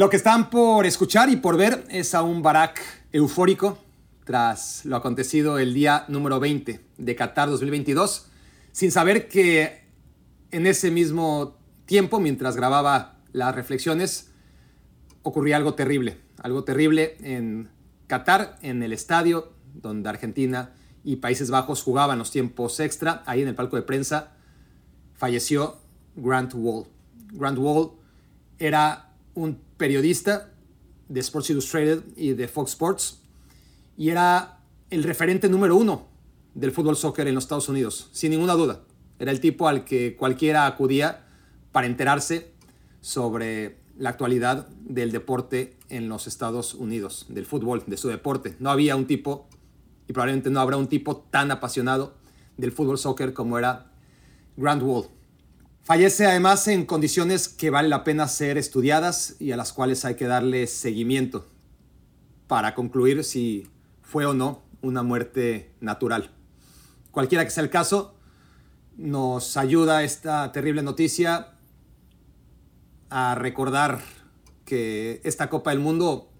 Lo que están por escuchar y por ver es a un Barack eufórico tras lo acontecido el día número 20 de Qatar 2022, sin saber que en ese mismo tiempo, mientras grababa las reflexiones, ocurría algo terrible, algo terrible en Qatar, en el estadio donde Argentina y Países Bajos jugaban los tiempos extra, ahí en el palco de prensa, falleció Grant Wall. Grant Wall era un periodista de Sports Illustrated y de Fox Sports y era el referente número uno del fútbol soccer en los Estados Unidos, sin ninguna duda. Era el tipo al que cualquiera acudía para enterarse sobre la actualidad del deporte en los Estados Unidos, del fútbol, de su deporte. No había un tipo, y probablemente no habrá un tipo tan apasionado del fútbol soccer como era Grant Wall. Fallece además en condiciones que vale la pena ser estudiadas y a las cuales hay que darle seguimiento para concluir si fue o no una muerte natural. Cualquiera que sea el caso, nos ayuda esta terrible noticia a recordar que esta Copa del Mundo,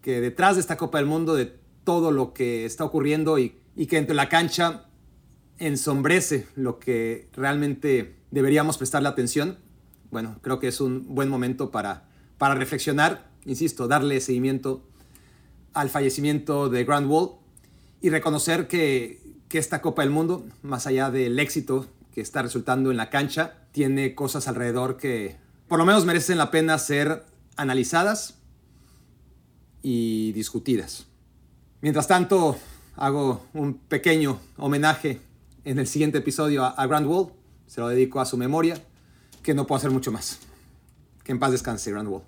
que detrás de esta Copa del Mundo, de todo lo que está ocurriendo y, que entre la cancha ensombrece lo que realmente deberíamos prestarle atención. Bueno, creo que es un buen momento para, para reflexionar, insisto, darle seguimiento al fallecimiento de Grand Wall y reconocer que, que esta Copa del Mundo, más allá del éxito que está resultando en la cancha, tiene cosas alrededor que por lo menos merecen la pena ser analizadas y discutidas. Mientras tanto, hago un pequeño homenaje en el siguiente episodio a, Grand Wall se lo dedico a su memoria, que no puedo hacer mucho más. Que en paz descanse, Grand Wall.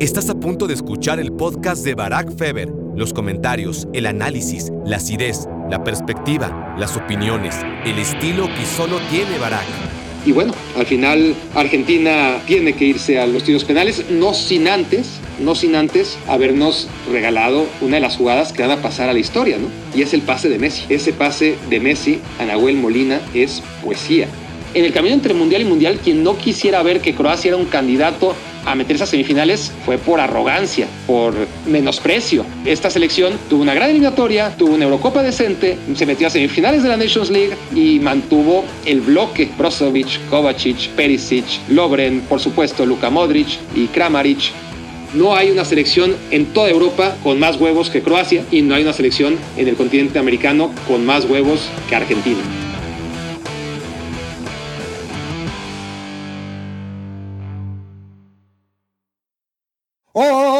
Estás a punto de escuchar el podcast de Barack Feber. Los comentarios, el análisis, la acidez, la perspectiva, las opiniones, el estilo que solo tiene Barack. Y bueno, al final Argentina tiene que irse a los tiros penales, no sin antes, no sin antes habernos regalado una de las jugadas que van a pasar a la historia, ¿no? Y es el pase de Messi. Ese pase de Messi a Nahuel Molina es poesía. En el camino entre Mundial y Mundial, quien no quisiera ver que Croacia era un candidato a meterse a semifinales fue por arrogancia, por menosprecio. Esta selección tuvo una gran eliminatoria, tuvo una Eurocopa decente, se metió a semifinales de la Nations League y mantuvo el bloque Brozovic, Kovacic, Perisic, Lobren, por supuesto Luka Modric y Kramaric. No hay una selección en toda Europa con más huevos que Croacia y no hay una selección en el continente americano con más huevos que Argentina.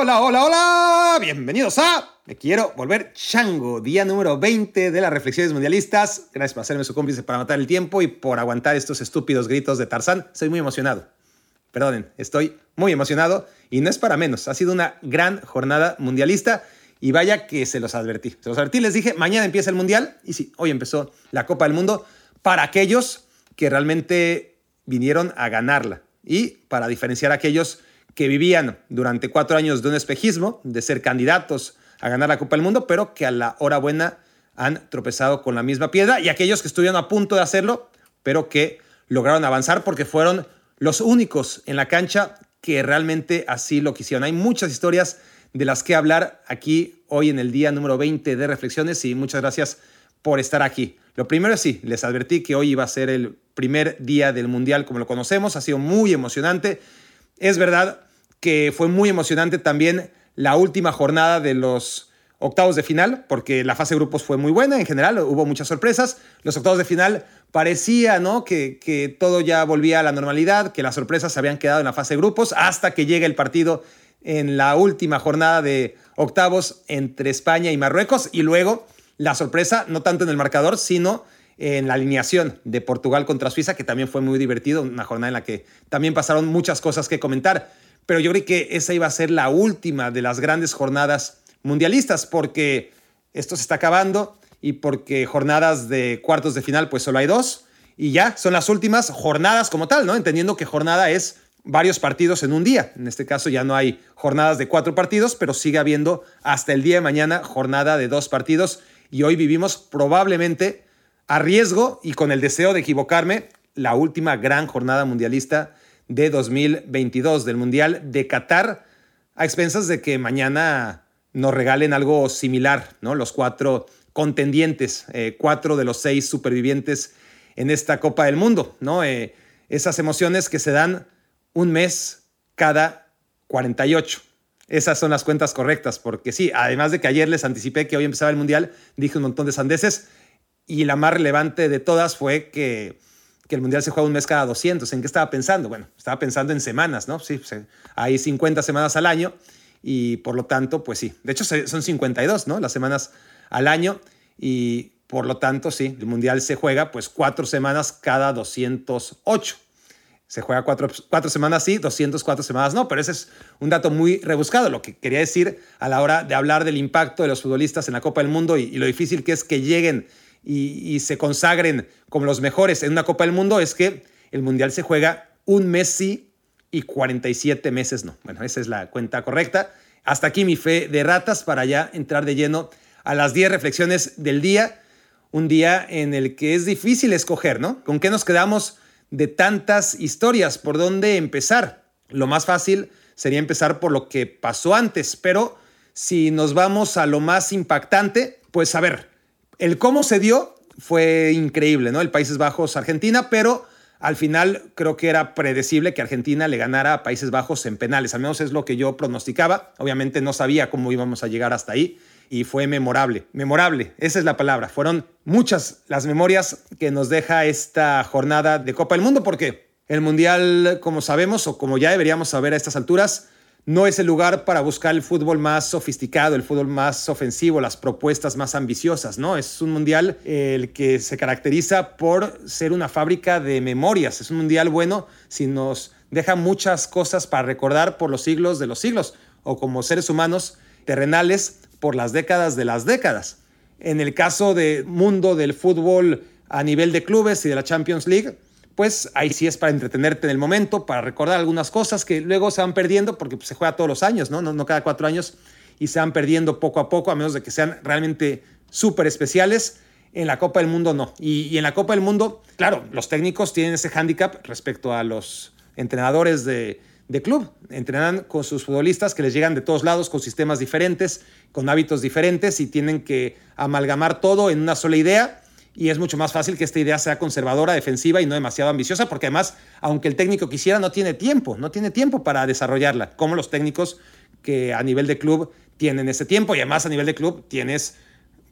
Hola, hola, hola, bienvenidos a Me Quiero Volver Chango, día número 20 de las reflexiones mundialistas. Gracias por hacerme su cómplice para matar el tiempo y por aguantar estos estúpidos gritos de Tarzán. Soy muy emocionado. Perdonen, estoy muy emocionado y no es para menos. Ha sido una gran jornada mundialista y vaya que se los advertí. Se los advertí, les dije, mañana empieza el mundial y sí, hoy empezó la Copa del Mundo para aquellos que realmente vinieron a ganarla y para diferenciar a aquellos que vivían durante cuatro años de un espejismo, de ser candidatos a ganar la Copa del Mundo, pero que a la hora buena han tropezado con la misma piedra, y aquellos que estuvieron a punto de hacerlo, pero que lograron avanzar porque fueron los únicos en la cancha que realmente así lo quisieron. Hay muchas historias de las que hablar aquí hoy en el día número 20 de Reflexiones y muchas gracias por estar aquí. Lo primero es sí, les advertí que hoy iba a ser el primer día del Mundial como lo conocemos, ha sido muy emocionante. Es verdad que fue muy emocionante también la última jornada de los octavos de final, porque la fase de grupos fue muy buena en general, hubo muchas sorpresas. Los octavos de final parecía ¿no? que, que todo ya volvía a la normalidad, que las sorpresas se habían quedado en la fase de grupos, hasta que llega el partido en la última jornada de octavos entre España y Marruecos, y luego la sorpresa, no tanto en el marcador, sino en la alineación de Portugal contra Suiza, que también fue muy divertido, una jornada en la que también pasaron muchas cosas que comentar. Pero yo creo que esa iba a ser la última de las grandes jornadas mundialistas, porque esto se está acabando y porque jornadas de cuartos de final, pues solo hay dos, y ya son las últimas jornadas como tal, ¿no? Entendiendo que jornada es varios partidos en un día. En este caso ya no hay jornadas de cuatro partidos, pero sigue habiendo hasta el día de mañana jornada de dos partidos. Y hoy vivimos probablemente a riesgo y con el deseo de equivocarme, la última gran jornada mundialista de 2022 del Mundial de Qatar, a expensas de que mañana nos regalen algo similar, ¿no? Los cuatro contendientes, eh, cuatro de los seis supervivientes en esta Copa del Mundo, ¿no? Eh, esas emociones que se dan un mes cada 48. Esas son las cuentas correctas, porque sí, además de que ayer les anticipé que hoy empezaba el Mundial, dije un montón de sandeces, y la más relevante de todas fue que, que el Mundial se juega un mes cada 200. ¿En qué estaba pensando? Bueno, estaba pensando en semanas, ¿no? Sí, hay 50 semanas al año y por lo tanto, pues sí. De hecho, son 52, ¿no? Las semanas al año y por lo tanto, sí, el Mundial se juega pues cuatro semanas cada 208. Se juega cuatro, cuatro semanas sí, 204 semanas no, pero ese es un dato muy rebuscado. Lo que quería decir a la hora de hablar del impacto de los futbolistas en la Copa del Mundo y, y lo difícil que es que lleguen y, se consagren como los mejores en una Copa del Mundo es que el Mundial se juega un mes sí y 47 meses no. Bueno, esa es la cuenta correcta. Hasta aquí mi fe de ratas para ya entrar de lleno a las 10 reflexiones del día. Un día en el que es difícil escoger, ¿no? ¿Con qué nos quedamos de tantas historias? ¿Por dónde empezar? Lo más fácil sería empezar por lo que pasó antes, pero si nos vamos a lo más impactante, pues a ver, el cómo se dio fue increíble, ¿no? El Países Bajos, Argentina, pero al final creo que era predecible que Argentina le ganara a Países Bajos en penales, al menos es lo que yo pronosticaba. Obviamente no sabía cómo íbamos a llegar hasta ahí y fue memorable. Memorable, esa es la palabra. Fueron muchas las memorias que nos deja esta jornada de Copa del Mundo porque el Mundial, como sabemos o como ya deberíamos saber a estas alturas, no es el lugar para buscar el fútbol más sofisticado, el fútbol más ofensivo, las propuestas más ambiciosas, ¿no? Es un mundial el que se caracteriza por ser una fábrica de memorias. Es un mundial bueno si nos deja muchas cosas para recordar por los siglos de los siglos o como seres humanos terrenales por las décadas de las décadas. En el caso del mundo del fútbol a nivel de clubes y de la Champions League, pues ahí sí es para entretenerte en el momento, para recordar algunas cosas que luego se van perdiendo porque pues, se juega todos los años, ¿no? ¿no? Cada cuatro años y se van perdiendo poco a poco, a menos de que sean realmente súper especiales. En la Copa del Mundo no. Y, y, en la Copa del Mundo, claro, los técnicos tienen ese hándicap respecto a los entrenadores de, de club. Entrenan con sus futbolistas que les llegan de todos lados, con sistemas diferentes, con hábitos diferentes y tienen que amalgamar todo en una sola idea. Y es mucho más fácil que esta idea sea conservadora, defensiva y no demasiado ambiciosa, porque además, aunque el técnico quisiera, no tiene tiempo, no tiene tiempo para desarrollarla, como los técnicos que a nivel de club tienen ese tiempo y además a nivel de club tienes,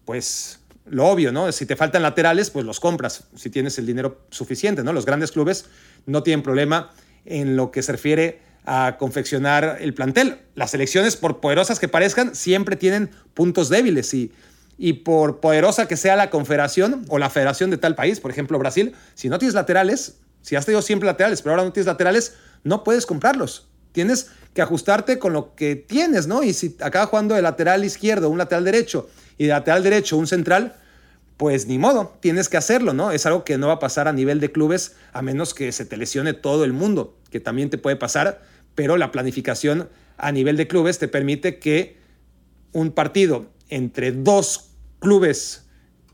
pues, lo obvio, ¿no? Si te faltan laterales, pues los compras, si tienes el dinero suficiente, ¿no? Los grandes clubes no tienen problema en lo que se refiere a confeccionar el plantel. Las selecciones, por poderosas que parezcan, siempre tienen puntos débiles y, y por poderosa que sea la confederación o la federación de tal país, por ejemplo Brasil, si no tienes laterales, si has tenido siempre laterales, pero ahora no tienes laterales, no puedes comprarlos. Tienes que ajustarte con lo que tienes, ¿no? Y si acaba jugando de lateral izquierdo, un lateral derecho y de lateral derecho un central, pues ni modo, tienes que hacerlo, ¿no? Es algo que no va a pasar a nivel de clubes a menos que se te lesione todo el mundo, que también te puede pasar pero la planificación a nivel de clubes te permite que un partido entre dos clubes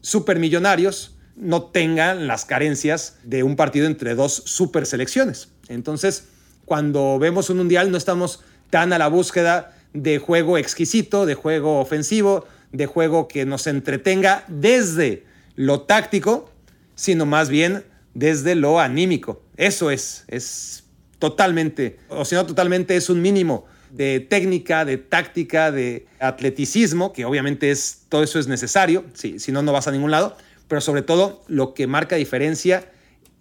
supermillonarios no tenga las carencias de un partido entre dos super selecciones. Entonces, cuando vemos un mundial no estamos tan a la búsqueda de juego exquisito, de juego ofensivo, de juego que nos entretenga desde lo táctico, sino más bien desde lo anímico. Eso es, es totalmente, o si no totalmente, es un mínimo de técnica, de táctica, de atleticismo, que obviamente es, todo eso es necesario, si, si no, no vas a ningún lado, pero sobre todo lo que marca diferencia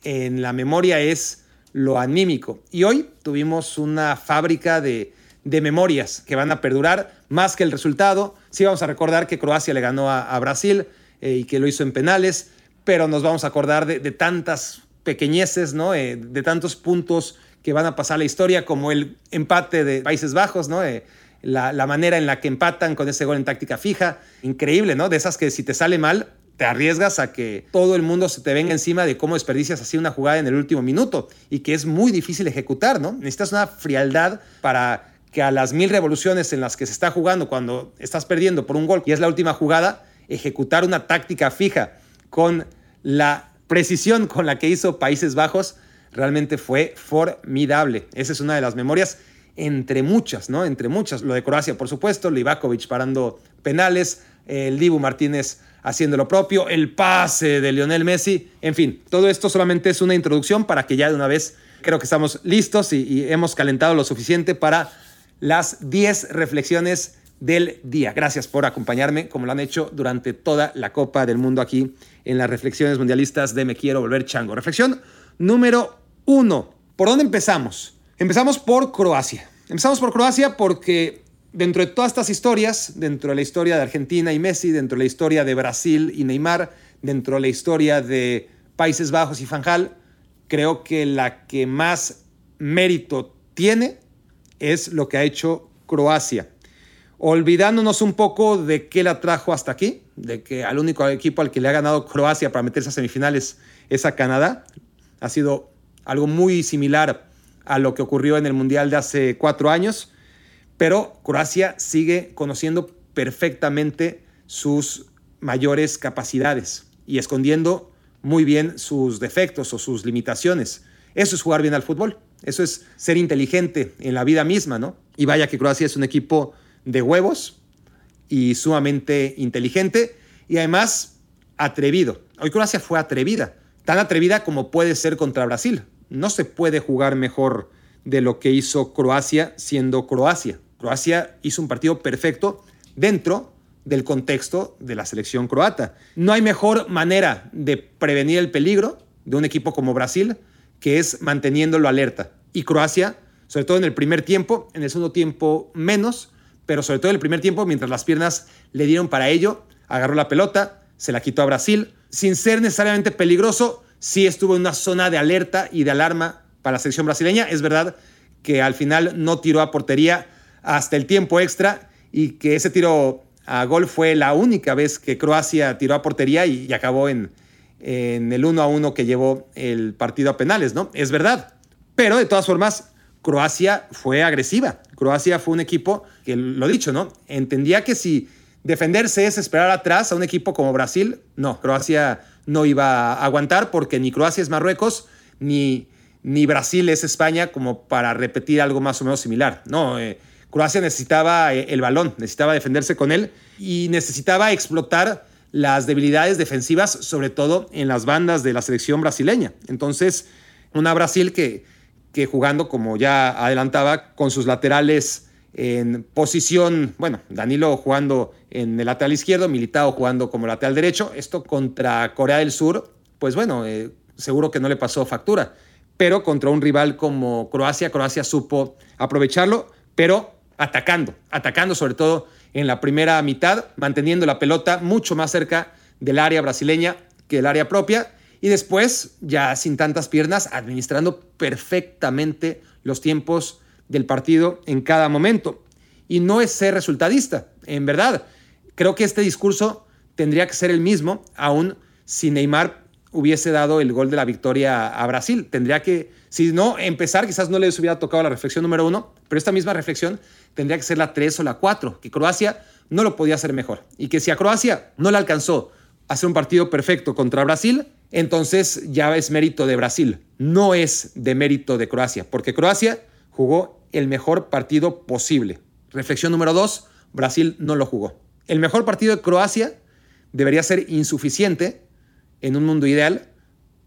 en la memoria es lo anímico. Y hoy tuvimos una fábrica de, de memorias que van a perdurar más que el resultado. Sí vamos a recordar que Croacia le ganó a, a Brasil eh, y que lo hizo en penales, pero nos vamos a acordar de, de tantas pequeñeces, ¿no? Eh, de tantos puntos que van a pasar la historia, como el empate de Países Bajos, ¿no? Eh, la, la, manera en la que empatan con ese gol en táctica fija, increíble, ¿no? De esas que si te sale mal, te arriesgas a que todo el mundo se te venga encima de cómo desperdicias así una jugada en el último minuto y que es muy difícil ejecutar, ¿no? Necesitas una frialdad para que a las mil revoluciones en las que se está jugando cuando estás perdiendo por un gol y es la última jugada, ejecutar una táctica fija con la precisión con la que hizo Países Bajos realmente fue formidable. Esa es una de las memorias entre muchas, ¿no? Entre muchas. Lo de Croacia, por supuesto, Livakovic parando penales, el Dibu Martínez haciendo lo propio, el pase de Lionel Messi, en fin, todo esto solamente es una introducción para que ya de una vez creo que estamos listos y, y hemos calentado lo suficiente para las 10 reflexiones del día. Gracias por acompañarme, como lo han hecho durante toda la Copa del Mundo aquí en las reflexiones mundialistas de Me Quiero Volver Chango. Reflexión número uno. ¿Por dónde empezamos? Empezamos por Croacia. Empezamos por Croacia porque dentro de todas estas historias, dentro de la historia de Argentina y Messi, dentro de la historia de Brasil y Neymar, dentro de la historia de Países Bajos y Fanjal, creo que la que más mérito tiene es lo que ha hecho Croacia olvidándonos un poco de qué la trajo hasta aquí, de que al único equipo al que le ha ganado Croacia para meterse a semifinales es a Canadá. Ha sido algo muy similar a lo que ocurrió en el Mundial de hace cuatro años, pero Croacia sigue conociendo perfectamente sus mayores capacidades y escondiendo muy bien sus defectos o sus limitaciones. Eso es jugar bien al fútbol, eso es ser inteligente en la vida misma, ¿no? Y vaya que Croacia es un equipo de huevos y sumamente inteligente y además atrevido. Hoy Croacia fue atrevida, tan atrevida como puede ser contra Brasil. No se puede jugar mejor de lo que hizo Croacia siendo Croacia. Croacia hizo un partido perfecto dentro del contexto de la selección croata. No hay mejor manera de prevenir el peligro de un equipo como Brasil que es manteniéndolo alerta. Y Croacia, sobre todo en el primer tiempo, en el segundo tiempo menos, pero sobre todo en el primer tiempo, mientras las piernas le dieron para ello, agarró la pelota, se la quitó a Brasil, sin ser necesariamente peligroso, sí estuvo en una zona de alerta y de alarma para la selección brasileña. Es verdad que al final no tiró a portería hasta el tiempo extra y que ese tiro a gol fue la única vez que Croacia tiró a portería y, acabó en, en el 1 a 1 que llevó el partido a penales, ¿no? Es verdad. Pero de todas formas, Croacia fue agresiva. Croacia fue un equipo que, lo dicho, ¿no? Entendía que si defenderse es esperar atrás a un equipo como Brasil, no, Croacia no iba a aguantar porque ni Croacia es Marruecos, ni, ni Brasil es España como para repetir algo más o menos similar. No, eh, Croacia necesitaba eh, el balón, necesitaba defenderse con él y necesitaba explotar las debilidades defensivas, sobre todo en las bandas de la selección brasileña. Entonces, una Brasil que que jugando, como ya adelantaba, con sus laterales en posición, bueno, Danilo jugando en el lateral izquierdo, Militao jugando como lateral derecho. Esto contra Corea del Sur, pues bueno, eh, seguro que no le pasó factura. Pero contra un rival como Croacia, Croacia supo aprovecharlo, pero atacando, atacando sobre todo en la primera mitad, manteniendo la pelota mucho más cerca del área brasileña que del área propia y después, ya sin tantas piernas, administrando perfectamente los tiempos del partido en cada momento. Y no es ser resultadista, en verdad. Creo que este discurso tendría que ser el mismo, aún si Neymar hubiese dado el gol de la victoria a Brasil. Tendría que, si no, empezar, quizás no les hubiera tocado la reflexión número uno, pero esta misma reflexión tendría que ser la tres o la cuatro, que Croacia no lo podía hacer mejor. Y que si a Croacia no le alcanzó hacer un partido perfecto contra Brasil, entonces ya es mérito de Brasil, no es de mérito de Croacia, porque Croacia jugó el mejor partido posible. Reflexión número dos, Brasil no lo jugó. El mejor partido de Croacia debería ser insuficiente en un mundo ideal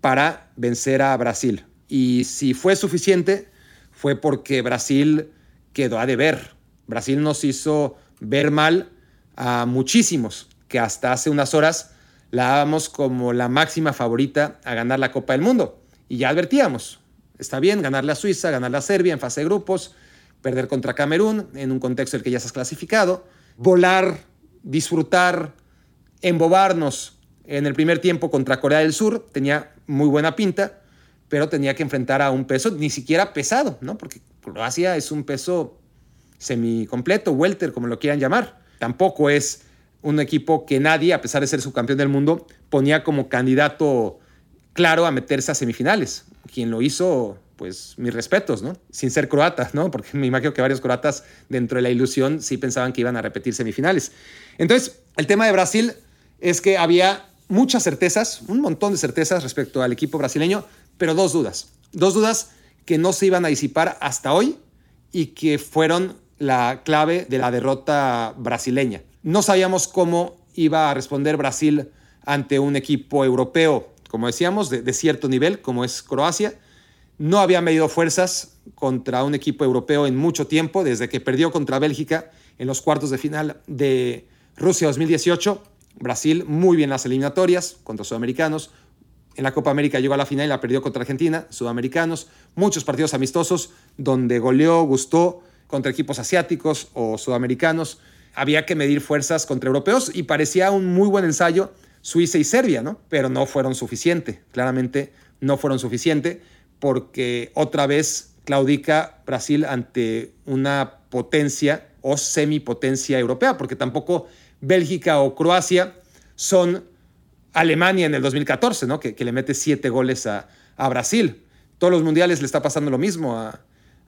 para vencer a Brasil. Y si fue suficiente, fue porque Brasil quedó a deber. Brasil nos hizo ver mal a muchísimos que hasta hace unas horas la dábamos como la máxima favorita a ganar la Copa del Mundo. Y ya advertíamos, está bien ganarle a Suiza, ganarle a Serbia en fase de grupos, perder contra Camerún en un contexto en el que ya estás clasificado, volar, disfrutar, embobarnos en el primer tiempo contra Corea del Sur, tenía muy buena pinta, pero tenía que enfrentar a un peso ni siquiera pesado, ¿no? Porque Croacia es un peso semicompleto, welter, como lo quieran llamar. Tampoco es un equipo que nadie, a pesar de ser subcampeón del mundo, ponía como candidato claro a meterse a semifinales. Quien lo hizo, pues mis respetos, ¿no? Sin ser croatas, ¿no? Porque me imagino que varios croatas dentro de la ilusión sí pensaban que iban a repetir semifinales. Entonces, el tema de Brasil es que había muchas certezas, un montón de certezas respecto al equipo brasileño, pero dos dudas. Dos dudas que no se iban a disipar hasta hoy y que fueron la clave de la derrota brasileña. No sabíamos cómo iba a responder Brasil ante un equipo europeo, como decíamos, de, cierto nivel, como es Croacia. No había medido fuerzas contra un equipo europeo en mucho tiempo, desde que perdió contra Bélgica en los cuartos de final de Rusia 2018. Brasil muy bien las eliminatorias contra sudamericanos. En la Copa América llegó a la final y la perdió contra Argentina, sudamericanos. Muchos partidos amistosos donde goleó, gustó contra equipos asiáticos o sudamericanos. Había que medir fuerzas contra europeos y parecía un muy buen ensayo Suiza y Serbia, ¿no? Pero no fueron suficiente, claramente no fueron suficiente porque otra vez claudica Brasil ante una potencia o semipotencia europea, porque tampoco Bélgica o Croacia son Alemania en el 2014, ¿no? que, le mete siete goles a, a Brasil. Todos los mundiales le está pasando lo mismo a,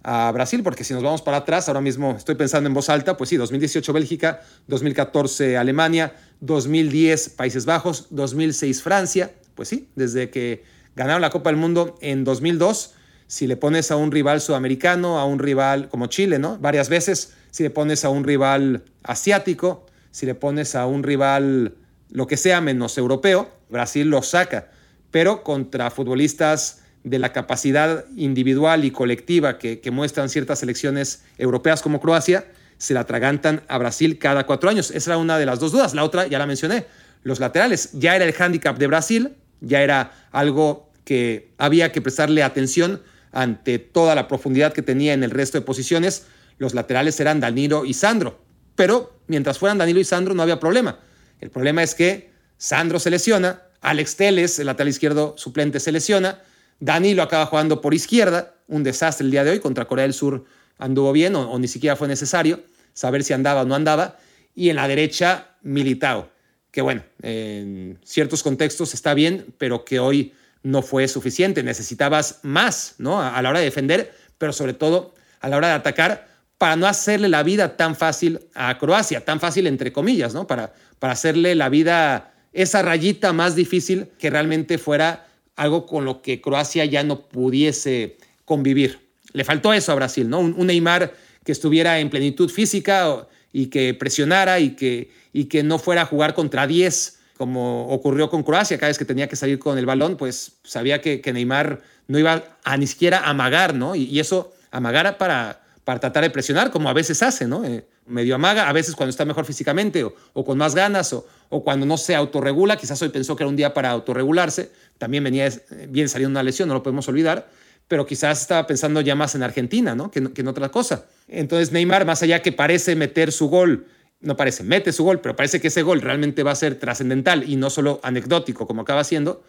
a Brasil, porque si nos vamos para atrás, ahora mismo estoy pensando en voz alta, pues sí, 2018 Bélgica, 2014 Alemania, 2010 Países Bajos, 2006 Francia, pues sí, desde que ganaron la Copa del Mundo en 2002, si le pones a un rival sudamericano, a un rival como Chile, ¿no? Varias veces, si le pones a un rival asiático, si le pones a un rival lo que sea menos europeo, Brasil lo saca, pero contra futbolistas de la capacidad individual y colectiva que, muestran ciertas selecciones europeas como Croacia, se la atragantan a Brasil cada cuatro años. Esa era una de las dos dudas. La otra, ya la mencioné, los laterales. Ya era el hándicap de Brasil, ya era algo que había que prestarle atención ante toda la profundidad que tenía en el resto de posiciones. Los laterales eran Danilo y Sandro. Pero mientras fueran Danilo y Sandro no había problema. El problema es que Sandro se lesiona, Alex Teles, el lateral izquierdo suplente, se lesiona, Danilo acaba jugando por izquierda, un desastre el día de hoy, contra Corea del Sur anduvo bien o, ni siquiera fue necesario saber si andaba o no andaba, y en la derecha Militao, que bueno, en ciertos contextos está bien, pero que hoy no fue suficiente, necesitabas más ¿no? a, la hora de defender, pero sobre todo a la hora de atacar, para no hacerle la vida tan fácil a Croacia, tan fácil entre comillas, ¿no? para, para hacerle la vida esa rayita más difícil que realmente fuera algo con lo que Croacia ya no pudiese convivir. Le faltó eso a Brasil, ¿no? Un, Neymar que estuviera en plenitud física y que presionara y que, y que no fuera a jugar contra 10 como ocurrió con Croacia, cada vez que tenía que salir con el balón, pues sabía que, Neymar no iba a ni siquiera amagar, ¿no? Y, eso amagara para, para tratar de presionar, como a veces hace, ¿no? Eh, medio amaga, a veces cuando está mejor físicamente o, con más ganas o, o, cuando no se autorregula, quizás hoy pensó que era un día para autorregularse, también venía bien saliendo una lesión, no lo podemos olvidar, pero quizás estaba pensando ya más en Argentina, ¿no? Que, que en otra cosa. Entonces Neymar, más allá que parece meter su gol, no parece, mete su gol, pero parece que ese gol realmente va a ser trascendental y no solo anecdótico como acaba siendo,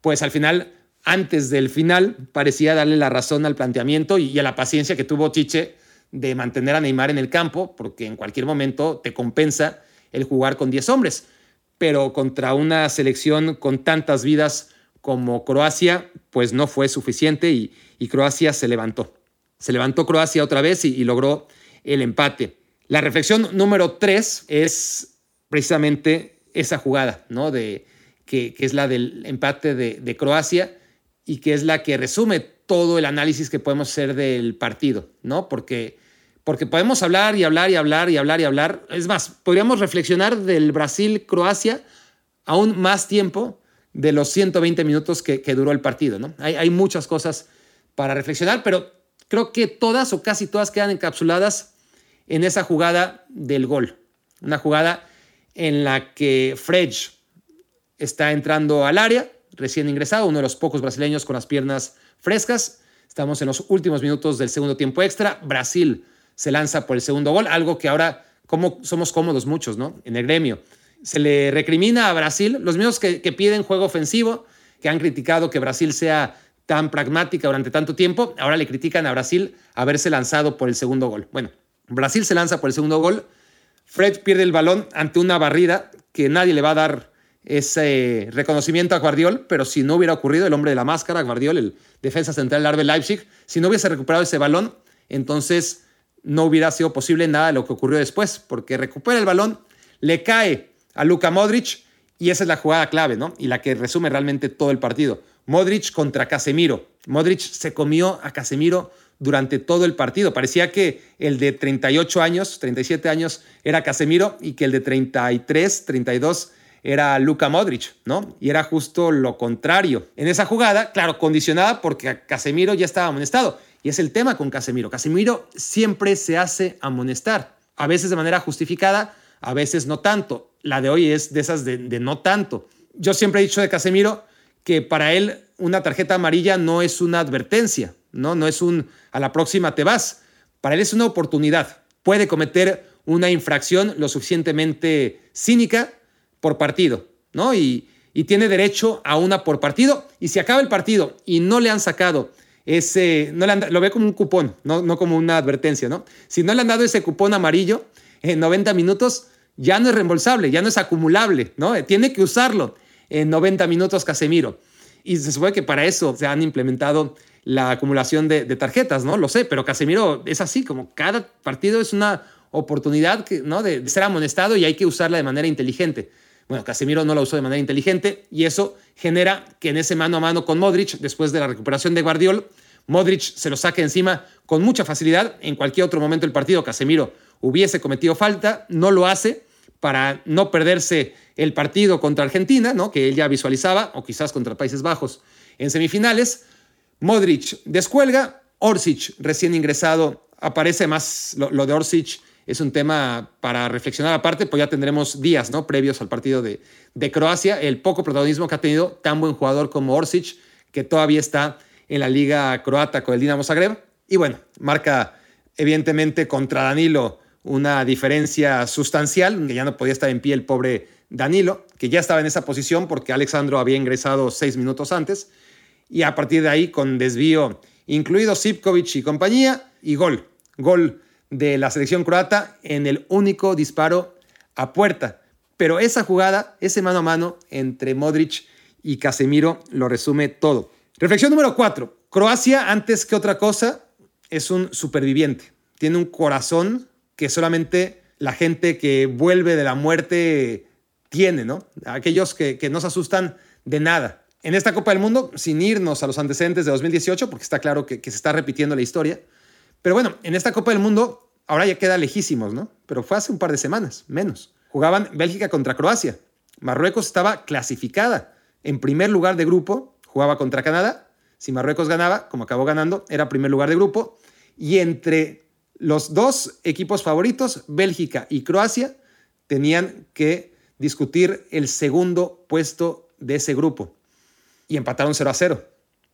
pues al final, antes del final, parecía darle la razón al planteamiento y, y a la paciencia que tuvo Chiche de mantener a Neymar en el campo, porque en cualquier momento te compensa el jugar con 10 hombres. Pero contra una selección con tantas vidas como Croacia, pues no fue suficiente y, Croacia se levantó. Se levantó Croacia otra vez y, logró el empate. La reflexión número 3 es precisamente esa jugada, ¿no? De, que, es la del empate de, de Croacia y que es la que resume todo el análisis que podemos hacer del partido, ¿no? Porque porque podemos hablar y hablar y hablar y hablar y hablar. Es más, podríamos reflexionar del Brasil-Croacia aún más tiempo de los 120 minutos que, duró el partido. ¿no? Hay, hay, muchas cosas para reflexionar, pero creo que todas o casi todas quedan encapsuladas en esa jugada del gol. Una jugada en la que Fredge está entrando al área, recién ingresado, uno de los pocos brasileños con las piernas frescas. Estamos en los últimos minutos del segundo tiempo extra. Brasil se lanza por el segundo gol, algo que ahora como somos cómodos muchos, ¿no? En el gremio. Se le recrimina a Brasil, los mismos que, piden juego ofensivo, que han criticado que Brasil sea tan pragmática durante tanto tiempo, ahora le critican a Brasil haberse lanzado por el segundo gol. Bueno, Brasil se lanza por el segundo gol, Fred pierde el balón ante una barrida que nadie le va a dar ese reconocimiento a Guardiol, pero si no hubiera ocurrido el hombre de la máscara, Guardiol, el defensa central del Arbe Leipzig, si no hubiese recuperado ese balón, entonces no hubiera sido posible nada de lo que ocurrió después, porque recupera el balón, le cae a Luka Modric y esa es la jugada clave, ¿no? Y la que resume realmente todo el partido. Modric contra Casemiro. Modric se comió a Casemiro durante todo el partido. Parecía que el de 38 años, 37 años era Casemiro y que el de 33, 32 era Luka Modric, ¿no? Y era justo lo contrario. En esa jugada, claro, condicionada porque Casemiro ya estaba amonestado. Y es el tema con Casemiro. Casemiro siempre se hace amonestar, a veces de manera justificada, a veces no tanto. La de hoy es de esas de, no tanto. Yo siempre he dicho de Casemiro que para él una tarjeta amarilla no es una advertencia, ¿no? No es un a la próxima te vas. Para él es una oportunidad. Puede cometer una infracción lo suficientemente cínica por partido, ¿no? Y, tiene derecho a una por partido. Y si acaba el partido y no le han sacado ese, no le lo ve como un cupón, no, no como una advertencia, ¿no? Si no le han dado ese cupón amarillo en 90 minutos, ya no es reembolsable, ya no es acumulable, ¿no? Tiene que usarlo en 90 minutos Casemiro. Y se supone que para eso se han implementado la acumulación de, tarjetas, ¿no? Lo sé, pero Casemiro es así, como cada partido es una oportunidad que, ¿no? de ser amonestado y hay que usarla de manera inteligente. Bueno, Casemiro no lo usó de manera inteligente y eso genera que en ese mano a mano con Modric, después de la recuperación de Guardiol, Modric se lo saque encima con mucha facilidad. En cualquier otro momento del partido, Casemiro hubiese cometido falta, no lo hace para no perderse el partido contra Argentina, ¿no? que él ya visualizaba, o quizás contra Países Bajos en semifinales. Modric descuelga, Orsic recién ingresado, aparece más lo de Orsic es un tema para reflexionar aparte, pues ya tendremos días ¿no? previos al partido de, de Croacia, el poco protagonismo que ha tenido tan buen jugador como Orsic, que todavía está en la liga croata con el Dinamo Zagreb. Y bueno, marca evidentemente contra Danilo una diferencia sustancial, que ya no podía estar en pie el pobre Danilo, que ya estaba en esa posición porque Alexandro había ingresado seis minutos antes, y a partir de ahí con desvío, incluido Sipkovic y compañía, y gol, gol de la selección croata en el único disparo a puerta. Pero esa jugada, ese mano a mano entre Modric y Casemiro lo resume todo. Reflexión número cuatro. Croacia, antes que otra cosa, es un superviviente. Tiene un corazón que solamente la gente que vuelve de la muerte tiene, ¿no? Aquellos que, que no se asustan de nada. En esta Copa del Mundo, sin irnos a los antecedentes de 2018, porque está claro que, que se está repitiendo la historia, pero bueno, en esta Copa del Mundo ahora ya queda lejísimos, ¿no? Pero fue hace un par de semanas, menos. Jugaban Bélgica contra Croacia. Marruecos estaba clasificada en primer lugar de grupo, jugaba contra Canadá. Si Marruecos ganaba, como acabó ganando, era primer lugar de grupo. Y entre los dos equipos favoritos, Bélgica y Croacia, tenían que discutir el segundo puesto de ese grupo. Y empataron 0 a 0.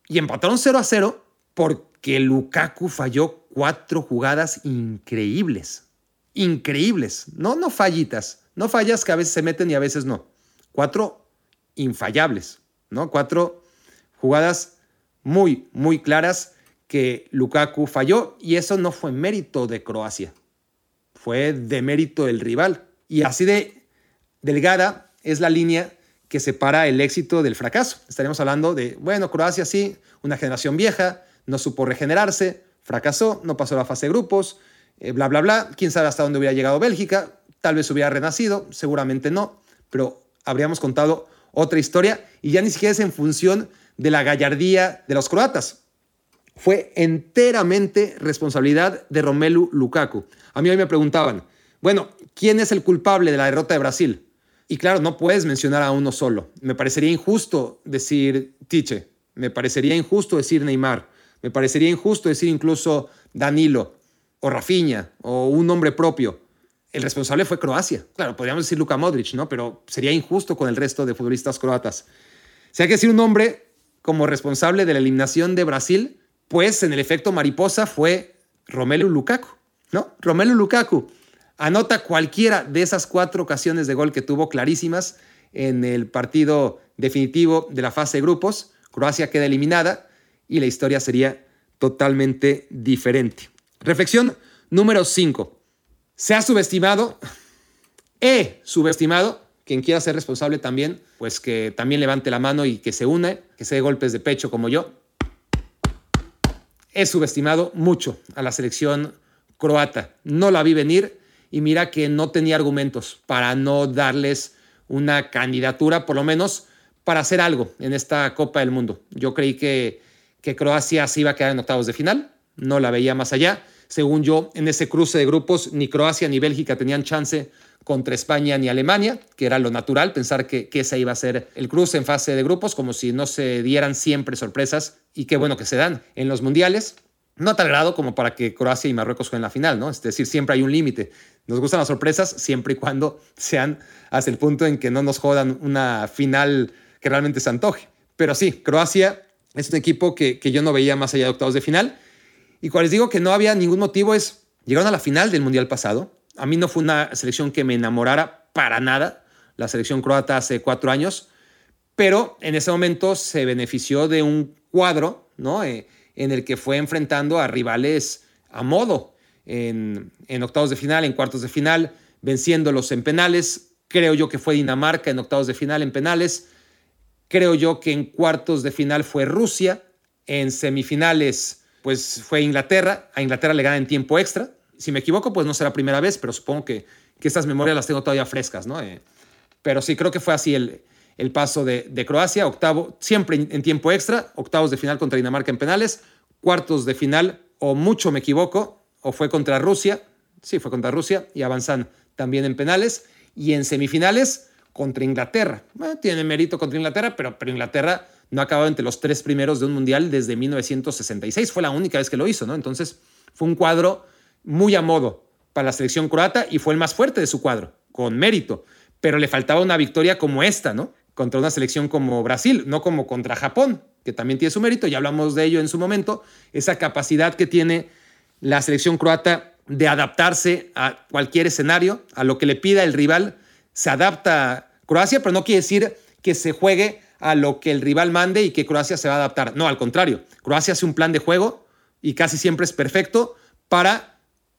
Y empataron 0 a 0 porque Lukaku falló cuatro jugadas increíbles. Increíbles. No, no fallitas. No fallas que a veces se meten y a veces no. Cuatro infallables, ¿no? Cuatro jugadas muy, muy claras que Lukaku falló y eso no fue mérito de Croacia. Fue de mérito del rival. Y así de delgada es la línea que separa el éxito del fracaso. Estaríamos hablando de, bueno, Croacia sí, una generación vieja, no supo regenerarse, fracasó, no pasó la fase de grupos, eh, bla, bla, bla. Quién sabe hasta dónde hubiera llegado Bélgica, tal vez hubiera renacido, seguramente no, pero habríamos contado otra historia y ya ni siquiera es en función de la gallardía de los croatas. Fue enteramente responsabilidad de Romelu Lukaku. A mí hoy me preguntaban, bueno, ¿quién es el culpable de la derrota de Brasil? Y claro, no puedes mencionar a uno solo. Me parecería injusto decir Tiche, me parecería injusto decir Neymar, me parecería injusto decir incluso Danilo o Rafinha o un nombre propio. El responsable fue Croacia. Claro, podríamos decir Luka Modric, ¿no? Pero sería injusto con el resto de futbolistas croatas. Si hay que decir un nombre como responsable de la eliminación de Brasil, pues en el efecto mariposa fue Romelu Lukaku, ¿no? Romelu Lukaku anota cualquiera de esas cuatro ocasiones de gol que tuvo clarísimas en el partido definitivo de la fase de grupos. Croacia queda eliminada y la historia sería totalmente diferente. Reflexión número 5. Se ha subestimado, he subestimado, quien quiera ser responsable también, pues que también levante la mano y que se une, que se dé golpes de pecho como yo. He subestimado mucho a la selección croata. No la vi venir y mira que no tenía argumentos para no darles una candidatura, por lo menos para hacer algo en esta Copa del Mundo. Yo creí que, que Croacia se iba a quedar en octavos de final, no la veía más allá. Según yo, en ese cruce de grupos, ni Croacia ni Bélgica tenían chance contra España ni Alemania, que era lo natural, pensar que, que ese iba a ser el cruce en fase de grupos, como si no se dieran siempre sorpresas, y qué bueno que se dan en los mundiales. No a tal grado como para que Croacia y Marruecos jueguen la final, ¿no? Es decir, siempre hay un límite. Nos gustan las sorpresas siempre y cuando sean hasta el punto en que no nos jodan una final que realmente se antoje. Pero sí, Croacia es un equipo que, que yo no veía más allá de octavos de final. Y cuando digo que no había ningún motivo es, llegaron a la final del Mundial pasado. A mí no fue una selección que me enamorara para nada, la selección croata hace cuatro años, pero en ese momento se benefició de un cuadro, ¿no? Eh, en el que fue enfrentando a rivales a modo en, en octavos de final, en cuartos de final, venciéndolos en penales. Creo yo que fue Dinamarca en octavos de final en penales. Creo yo que en cuartos de final fue Rusia. En semifinales, pues fue Inglaterra. A Inglaterra le gana en tiempo extra. Si me equivoco, pues no será primera vez, pero supongo que, que estas memorias las tengo todavía frescas, ¿no? Eh, pero sí, creo que fue así el, el paso de, de, Croacia. Octavo, siempre en tiempo extra. Octavos de final contra Dinamarca en penales. Cuartos de final, o mucho me equivoco, o fue contra Rusia. Sí, fue contra Rusia y avanzan también en penales. Y en semifinales, contra Inglaterra. Bueno, tiene mérito contra Inglaterra, pero, pero Inglaterra no ha acabado entre los tres primeros de un mundial desde 1966. Fue la única vez que lo hizo, ¿no? Entonces fue un cuadro muy a modo para la selección croata y fue el más fuerte de su cuadro, con mérito. Pero le faltaba una victoria como esta, ¿no? Contra una selección como Brasil, no como contra Japón, que también tiene su mérito, ya hablamos de ello en su momento, esa capacidad que tiene la selección croata de adaptarse a cualquier escenario, a lo que le pida el rival, se adapta Croacia, pero no quiere decir que se juegue a lo que el rival mande y que Croacia se va a adaptar. No, al contrario, Croacia hace un plan de juego y casi siempre es perfecto para,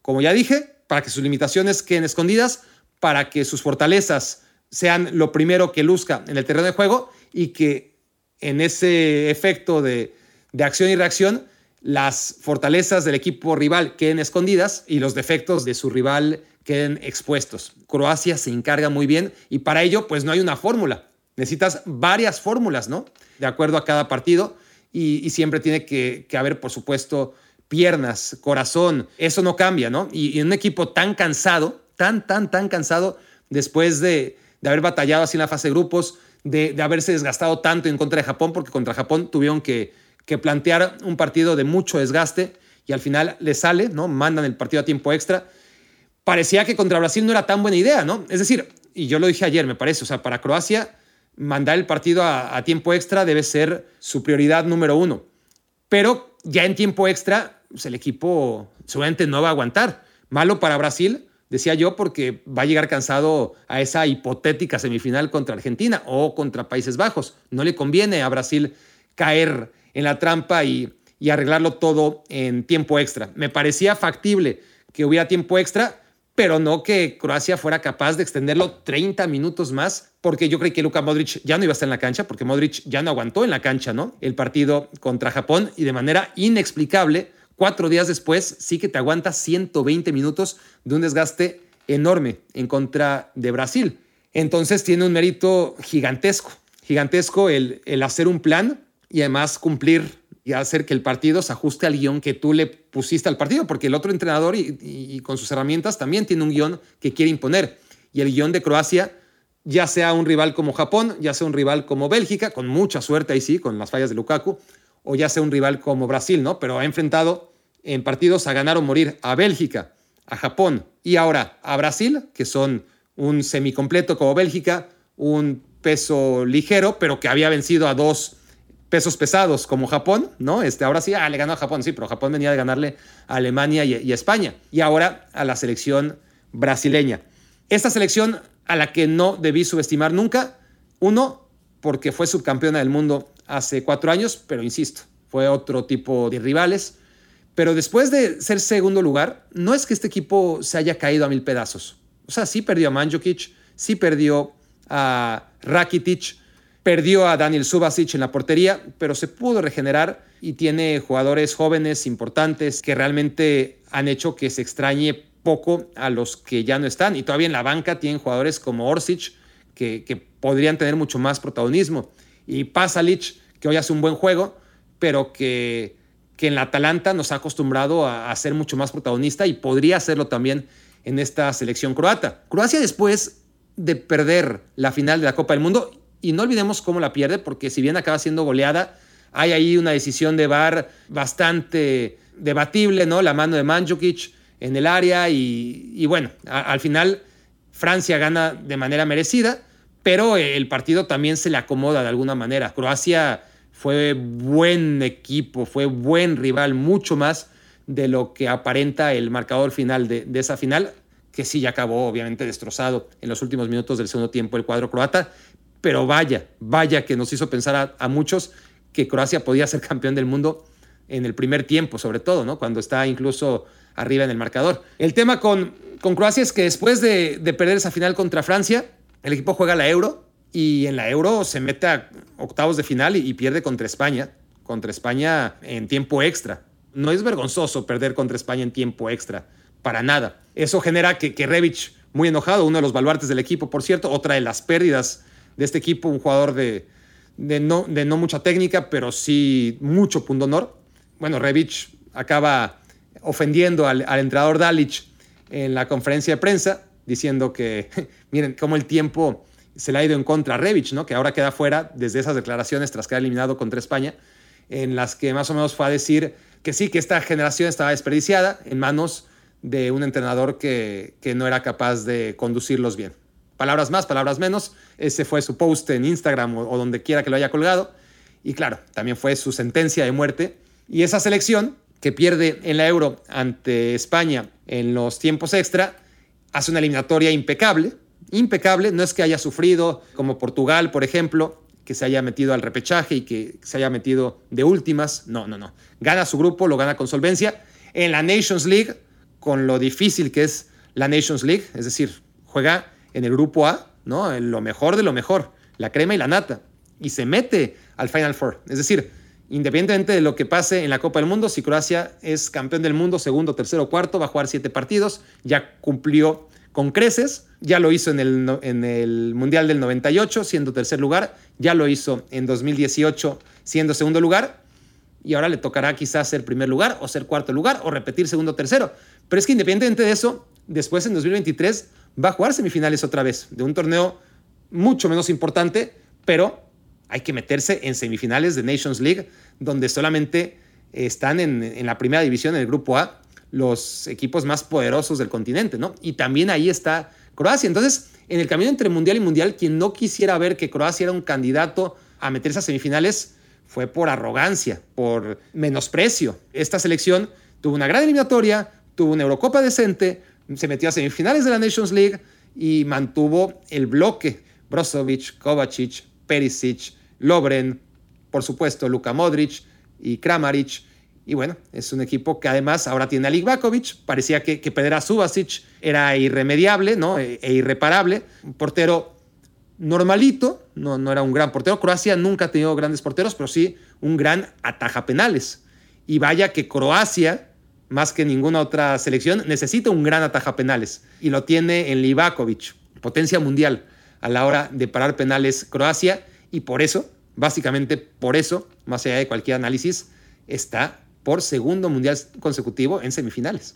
como ya dije, para que sus limitaciones queden escondidas, para que sus fortalezas sean lo primero que luzca en el terreno de juego y que en ese efecto de, de acción y reacción las fortalezas del equipo rival queden escondidas y los defectos de su rival queden expuestos. Croacia se encarga muy bien y para ello pues no hay una fórmula. Necesitas varias fórmulas, ¿no? De acuerdo a cada partido y, siempre tiene que, haber, por supuesto, piernas, corazón. Eso no cambia, ¿no? Y, un equipo tan cansado, tan, tan, tan cansado después de, de haber batallado así en la fase de grupos, de, de, haberse desgastado tanto en contra de Japón, porque contra Japón tuvieron que, que plantear un partido de mucho desgaste y al final le sale, ¿no? Mandan el partido a tiempo extra parecía que contra Brasil no era tan buena idea, ¿no? Es decir, y yo lo dije ayer, me parece, o sea, para Croacia mandar el partido a tiempo extra debe ser su prioridad número uno. Pero ya en tiempo extra, pues el equipo seguramente no va a aguantar. Malo para Brasil, decía yo, porque va a llegar cansado a esa hipotética semifinal contra Argentina o contra Países Bajos. No le conviene a Brasil caer en la trampa y, y arreglarlo todo en tiempo extra. Me parecía factible que hubiera tiempo extra, pero no que Croacia fuera capaz de extenderlo 30 minutos más, porque yo creí que Luka Modric ya no iba a estar en la cancha, porque Modric ya no aguantó en la cancha, ¿no? El partido contra Japón y de manera inexplicable, cuatro días después, sí que te aguanta 120 minutos de un desgaste enorme en contra de Brasil. Entonces tiene un mérito gigantesco, gigantesco el, el hacer un plan y además cumplir y hacer que el partido se ajuste al guion que tú le pusiste al partido, porque el otro entrenador y, y, y, con sus herramientas también tiene un guion que quiere imponer. Y el guion de Croacia, ya sea un rival como Japón, ya sea un rival como Bélgica, con mucha suerte ahí sí, con las fallas de Lukaku, o ya sea un rival como Brasil, ¿no? Pero ha enfrentado en partidos a ganar o morir a Bélgica, a Japón y ahora a Brasil, que son un semicompleto como Bélgica, un peso ligero, pero que había vencido a dos pesos pesados como Japón, ¿no? Este, ahora sí, ah, le ganó a Japón, sí, pero Japón venía de ganarle a Alemania y, y a España. Y ahora a la selección brasileña. Esta selección a la que no debí subestimar nunca, uno, porque fue subcampeona del mundo hace cuatro años, pero insisto, fue otro tipo de rivales. Pero después de ser segundo lugar, no es que este equipo se haya caído a mil pedazos. O sea, sí perdió a Mandzukic, sí perdió a Rakitic, Perdió a Daniel Subasic en la portería, pero se pudo regenerar y tiene jugadores jóvenes importantes que realmente han hecho que se extrañe poco a los que ya no están. Y todavía en la banca tienen jugadores como Orsic que, que podrían tener mucho más protagonismo. Y Pasalic, que hoy hace un buen juego, pero que, que en la Atalanta nos ha acostumbrado a, ser mucho más protagonista y podría hacerlo también en esta selección croata. Croacia después de perder la final de la Copa del Mundo, y no olvidemos cómo la pierde, porque si bien acaba siendo goleada, hay ahí una decisión de VAR bastante debatible, ¿no? La mano de Mandzukic en el área y, bueno, al final Francia gana de manera merecida, pero el partido también se le acomoda de alguna manera. Croacia fue buen equipo, fue buen rival, mucho más de lo que aparenta el marcador final de, esa final, que sí ya acabó obviamente destrozado en los últimos minutos del segundo tiempo el cuadro croata, pero vaya, vaya que nos hizo pensar a muchos que Croacia podía ser campeón del mundo en el primer tiempo, sobre todo, ¿no? Cuando está incluso arriba en el marcador. El tema con, con Croacia es que después de, perder esa final contra Francia, el equipo juega la Euro y en la Euro se mete a octavos de final y, pierde contra España, contra España en tiempo extra. No es vergonzoso perder contra España en tiempo extra, para nada. Eso genera que, que Rebic, muy enojado, uno de los baluartes del equipo, por cierto, otra de las pérdidas de este equipo, un jugador de, de no, de no mucha técnica, pero sí mucho punto honor. Bueno, Rebic acaba ofendiendo al, entrenador Dalic en la conferencia de prensa, diciendo que, miren, cómo el tiempo se le ha ido en contra a Rebic, ¿no? que ahora queda fuera desde esas declaraciones tras quedar eliminado contra España, en las que más o menos fue a decir que sí, que esta generación estaba desperdiciada en manos de un entrenador que, que no era capaz de conducirlos bien palabras más, palabras menos. Ese fue su post en Instagram o, donde quiera que lo haya colgado. Y claro, también fue su sentencia de muerte. Y esa selección que pierde en la Euro ante España en los tiempos extra, hace una eliminatoria impecable. Impecable, no es que haya sufrido como Portugal, por ejemplo, que se haya metido al repechaje y que se haya metido de últimas. No, no, no. Gana su grupo, lo gana con solvencia. En la Nations League, con lo difícil que es la Nations League, es decir, juega en el grupo A, ¿no? lo mejor de lo mejor, la crema y la nata, y se mete al Final Four. Es decir, independientemente de lo que pase en la Copa del Mundo, si Croacia es campeón del mundo, segundo, tercero, cuarto, va a jugar siete partidos, ya cumplió con creces, ya lo hizo en el, en el Mundial del 98, siendo tercer lugar, ya lo hizo en 2018, siendo segundo lugar, y ahora le tocará quizás ser primer lugar o ser cuarto lugar o repetir segundo tercero. Pero es que independientemente de eso, después en 2023 va a jugar semifinales otra vez, de un torneo mucho menos importante, pero hay que meterse en semifinales de Nations League, donde solamente están en, la primera división, en el grupo A, los equipos más poderosos del continente, ¿no? Y también ahí está Croacia. Entonces, en el camino entre Mundial y Mundial, quien no quisiera ver que Croacia era un candidato a meterse a semifinales fue por arrogancia, por menosprecio. Esta selección tuvo una gran eliminatoria, tuvo una Eurocopa decente, se metió a semifinales de la Nations League y mantuvo el bloque. Brozovic, Kovacic, Perisic, Lobren, por supuesto Luka Modric y Kramaric. Y bueno, es un equipo que además ahora tiene a Ligvakovic. Parecía que, que perder a Subasic era irremediable ¿no? e, e, irreparable. Un portero normalito, no, no era un gran portero. Croacia nunca ha tenido grandes porteros, pero sí un gran ataja penales. Y vaya que Croacia más que ninguna otra selección, necesita un gran ataja penales y lo tiene en Livakovic, potencia mundial a la hora de parar penales Croacia y por eso, básicamente por eso, más allá de cualquier análisis, está por segundo mundial consecutivo en semifinales.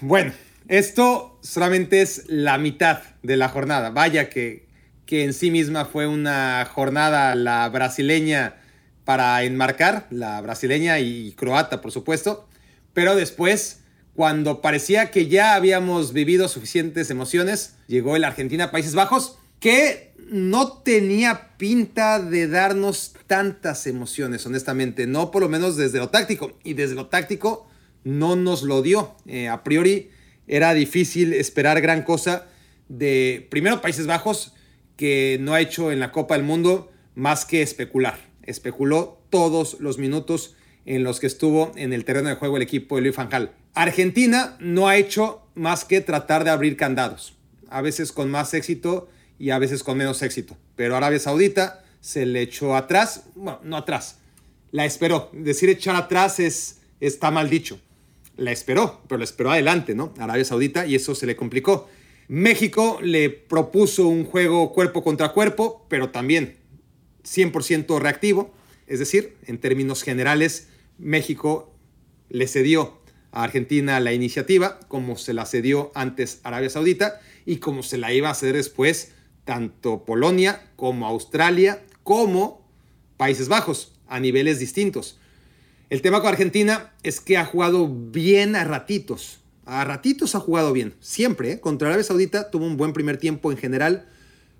Bueno, esto solamente es la mitad de la jornada. Vaya que, que en sí misma fue una jornada la brasileña para enmarcar, la brasileña y croata, por supuesto. Pero después, cuando parecía que ya habíamos vivido suficientes emociones, llegó el Argentina-Países Bajos, que no tenía pinta de darnos tantas emociones, honestamente, no por lo menos desde lo táctico. Y desde lo táctico no nos lo dio. Eh, a priori era difícil esperar gran cosa de, primero, Países Bajos, que no ha hecho en la Copa del Mundo más que especular. Especuló todos los minutos en los que estuvo en el terreno de juego el equipo de Luis Fanjal. Argentina no ha hecho más que tratar de abrir candados, a veces con más éxito y a veces con menos éxito. Pero Arabia Saudita se le echó atrás, bueno, no atrás, la esperó. Decir echar atrás es, está mal dicho. La esperó, pero la esperó adelante, ¿no? Arabia Saudita y eso se le complicó. México le propuso un juego cuerpo contra cuerpo, pero también 100% reactivo, es decir, en términos generales, México le cedió a Argentina la iniciativa, como se la cedió antes Arabia Saudita y como se la iba a ceder después tanto Polonia como Australia como Países Bajos a niveles distintos. El tema con Argentina es que ha jugado bien a ratitos. A ratitos ha jugado bien, siempre. ¿eh? Contra Arabia Saudita tuvo un buen primer tiempo en general.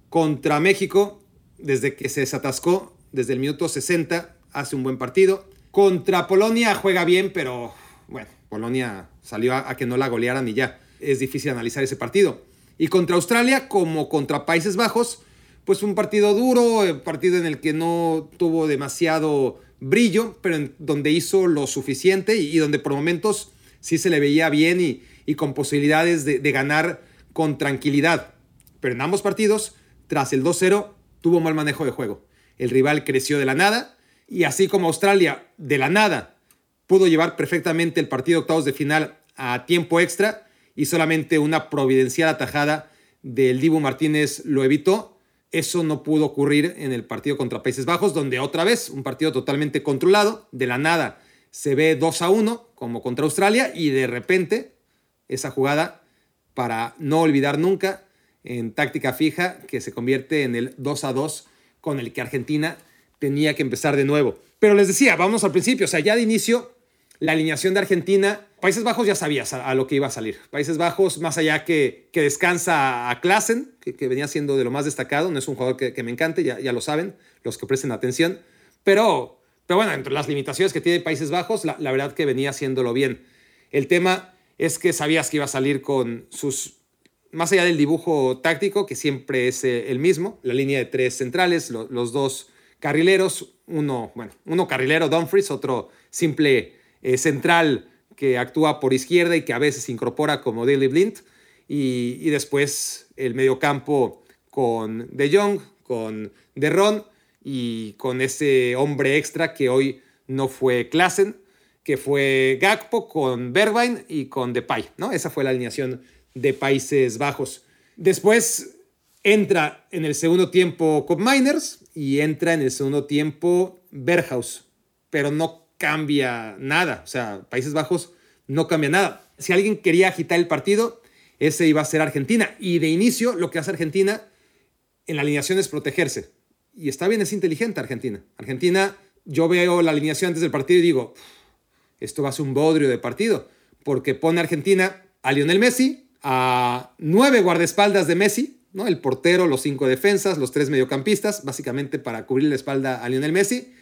Contra México, desde que se desatascó, desde el minuto 60, hace un buen partido. Contra Polonia juega bien, pero bueno, Polonia salió a, que no la golearan y ya. Es difícil analizar ese partido. Y contra Australia, como contra Países Bajos, pues un partido duro, un eh, partido en el que no tuvo demasiado brillo, pero en donde hizo lo suficiente y, donde por momentos sí se le veía bien y, con posibilidades de, ganar con tranquilidad. Pero en ambos partidos, tras el 2-0, tuvo mal manejo de juego. El rival creció de la nada y así como Australia de la nada pudo llevar perfectamente el partido octavos de final a tiempo extra y solamente una providencial atajada del Dibu Martínez lo evitó, eso no pudo ocurrir en el partido contra Países Bajos, donde otra vez un partido totalmente controlado, de la nada se ve 2 a 1 como contra Australia y de repente esa jugada para no olvidar nunca en táctica fija que se convierte en el 2 a 2 con el que Argentina tenía que empezar de nuevo. Pero les decía, vamos al principio, o sea, ya de inicio la alineación de Argentina, Países Bajos ya sabías a, lo que iba a salir. Países Bajos, más allá que, que descansa a Klassen, que, venía siendo de lo más destacado, no es un jugador que, me encante, ya, ya, lo saben, los que presten atención, pero, pero bueno, entre las limitaciones que tiene Países Bajos, la, la verdad que venía haciéndolo bien. El tema es que sabías que iba a salir con sus más allá del dibujo táctico, que siempre es eh, el mismo, la línea de tres centrales, los dos carrileros, uno, bueno, uno carrilero Dumfries, otro simple eh, central que actúa por izquierda y que a veces incorpora como Daily Blind. Y, después el mediocampo con De Jong, con De Ron y con ese hombre extra que hoy no fue Klassen, que fue Gakpo con Bergwijn y con Depay. ¿no? Esa fue la alineación de Países Bajos. Después entra en el segundo tiempo Cop Miners y entra en el segundo tiempo Berghaus, pero no cambia nada. O sea, Países Bajos no cambia nada. Si alguien quería agitar el partido, ese iba a ser Argentina. Y de inicio, lo que hace Argentina en la alineación es protegerse. Y está bien, es inteligente Argentina. Argentina, yo veo la alineación antes del partido y digo, esto va a ser un bodrio de partido, porque pone a Argentina a Lionel Messi, a nueve guardaespaldas de Messi, ¿no? el portero, los cinco defensas, los tres mediocampistas, básicamente para cubrir la espalda a Lionel Messi,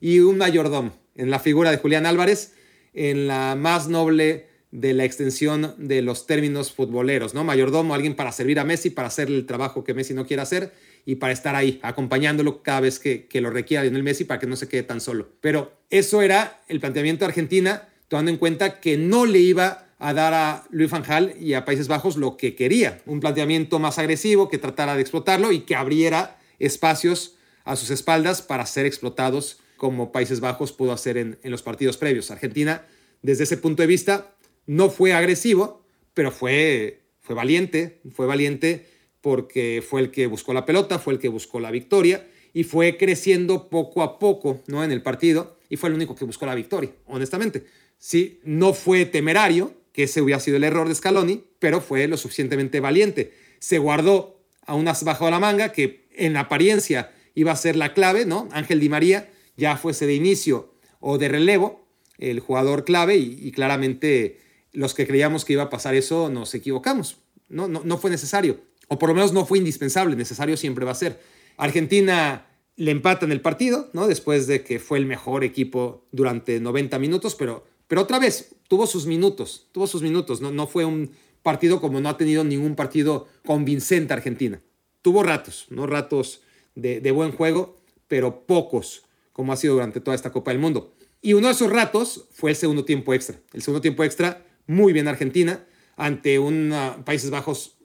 y un mayordomo en la figura de Julián Álvarez, en la más noble de la extensión de los términos futboleros, ¿no? Mayordomo, alguien para servir a Messi, para hacer el trabajo que Messi no quiere hacer y para estar ahí, acompañándolo cada vez que, que lo requiera Lionel Messi para que no se quede tan solo. Pero eso era el planteamiento de Argentina, tomando en cuenta que no le iba a dar a Luis Van y a Países Bajos lo que quería, un planteamiento más agresivo que tratara de explotarlo y que abriera espacios a sus espaldas para ser explotados como Países Bajos pudo hacer en, los partidos previos. Argentina, desde ese punto de vista, no fue agresivo, pero fue, fue valiente, fue valiente porque fue el que buscó la pelota, fue el que buscó la victoria y fue creciendo poco a poco ¿no? en el partido y fue el único que buscó la victoria, honestamente. Sí, no fue temerario, que ese hubiera sido el error de Scaloni, pero fue lo suficientemente valiente. Se guardó a unas bajo la manga que en apariencia iba a ser la clave, ¿no? Ángel Di María ya fuese de inicio o de relevo, el jugador clave y, claramente los que creíamos que iba a pasar eso nos equivocamos. No, no, no fue necesario, o por lo menos no fue indispensable, necesario siempre va a ser. Argentina le empata en el partido, ¿no? Después de que fue el mejor equipo durante 90 minutos, pero, pero otra vez tuvo sus minutos, tuvo sus minutos, no, no fue un partido como no ha tenido ningún partido convincente Argentina. Tuvo ratos, no ratos de, de buen juego, pero pocos como ha sido durante toda esta Copa del Mundo. Y uno de esos ratos fue el segundo tiempo extra. El segundo tiempo extra, muy bien Argentina, ante un Países Bajos.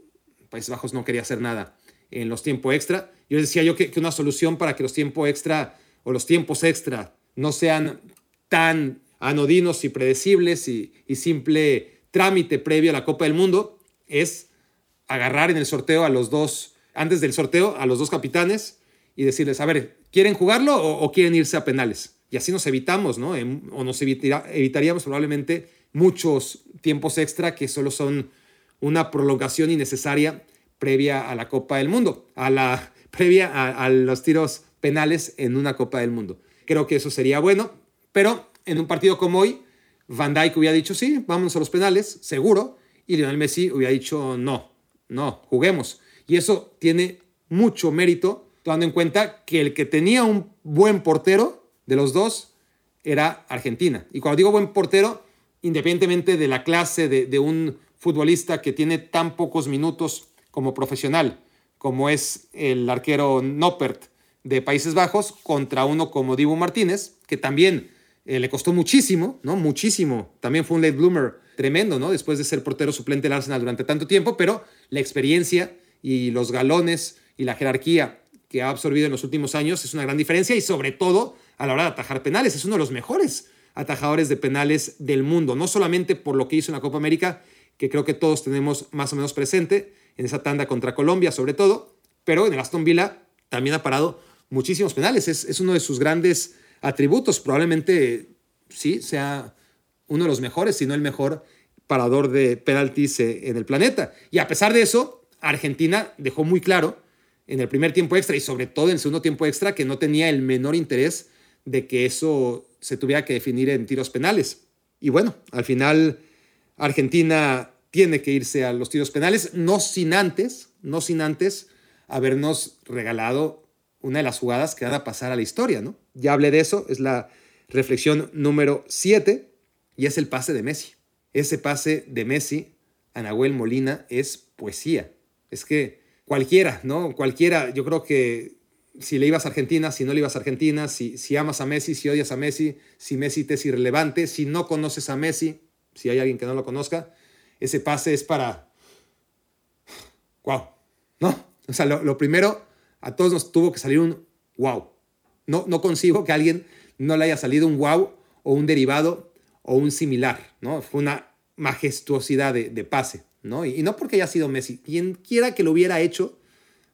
Países Bajos no quería hacer nada en los tiempos extra. Yo decía yo que, una solución para que los tiempos extra o los tiempos extra no sean tan anodinos y predecibles y simple trámite previo a la Copa del Mundo es agarrar en el sorteo a los dos, antes del sorteo, a los dos capitanes y decirles, a ver, ¿quieren jugarlo o, quieren irse a penales? Y así nos evitamos, ¿no? o nos evitaríamos probablemente muchos tiempos extra que solo son una prolongación innecesaria previa a la Copa del Mundo, a la previa a, los tiros penales en una Copa del Mundo. Creo que eso sería bueno, pero en un partido como hoy, Van Dijk hubiera dicho sí, vamos a los penales, seguro, y Lionel Messi hubiera dicho no, no, juguemos. Y eso tiene mucho mérito, tomando en cuenta que el que tenía un buen portero de los dos era Argentina. Y cuando digo buen portero, independientemente de la clase de, un futbolista que tiene tan pocos minutos como profesional, como es el arquero Noppert de Países Bajos, contra uno como Dibu Martínez, que también eh, le costó muchísimo, ¿no? Muchísimo. También fue un late bloomer tremendo, ¿no? Después de ser portero suplente del Arsenal durante tanto tiempo, pero la experiencia y los galones y la jerarquía que ha absorbido en los últimos años es una gran diferencia y sobre todo a la hora de atajar penales. Es uno de los mejores atajadores de penales del mundo, no solamente por lo que hizo en la Copa América, que creo que todos tenemos más o menos presente, en esa tanda contra Colombia sobre todo, pero en el Aston Villa también ha parado muchísimos penales. Es, es uno de sus grandes atributos. Probablemente sí sea uno de los mejores, si no el mejor parador de penaltis eh, en el planeta. Y a pesar de eso, Argentina dejó muy claro en el primer tiempo extra y sobre todo en el segundo tiempo extra que no tenía el menor interés de que eso se tuviera que definir en tiros penales. Y bueno, al final Argentina tiene que irse a los tiros penales, no sin antes, no sin antes habernos regalado una de las jugadas que van a pasar a la historia, ¿no? Ya hablé de eso, es la reflexión número 7 y es el pase de Messi. Ese pase de Messi a Nahuel Molina es poesía. Es que cualquiera, ¿no? Cualquiera, yo creo que si le ibas a Argentina, si no le ibas a Argentina, si, si amas a Messi, si odias a Messi, si Messi te es irrelevante, si no conoces a Messi, si hay alguien que no lo conozca, ese pase es para... ¡Wow! ¿No? O sea, lo, primero, a todos nos tuvo que salir un wow. No, no consigo que a alguien no le haya salido un wow o un derivado o un similar, ¿no? Fue una majestuosidad de, pase, ¿no? Y, no porque haya sido Messi, quien quiera que lo hubiera hecho,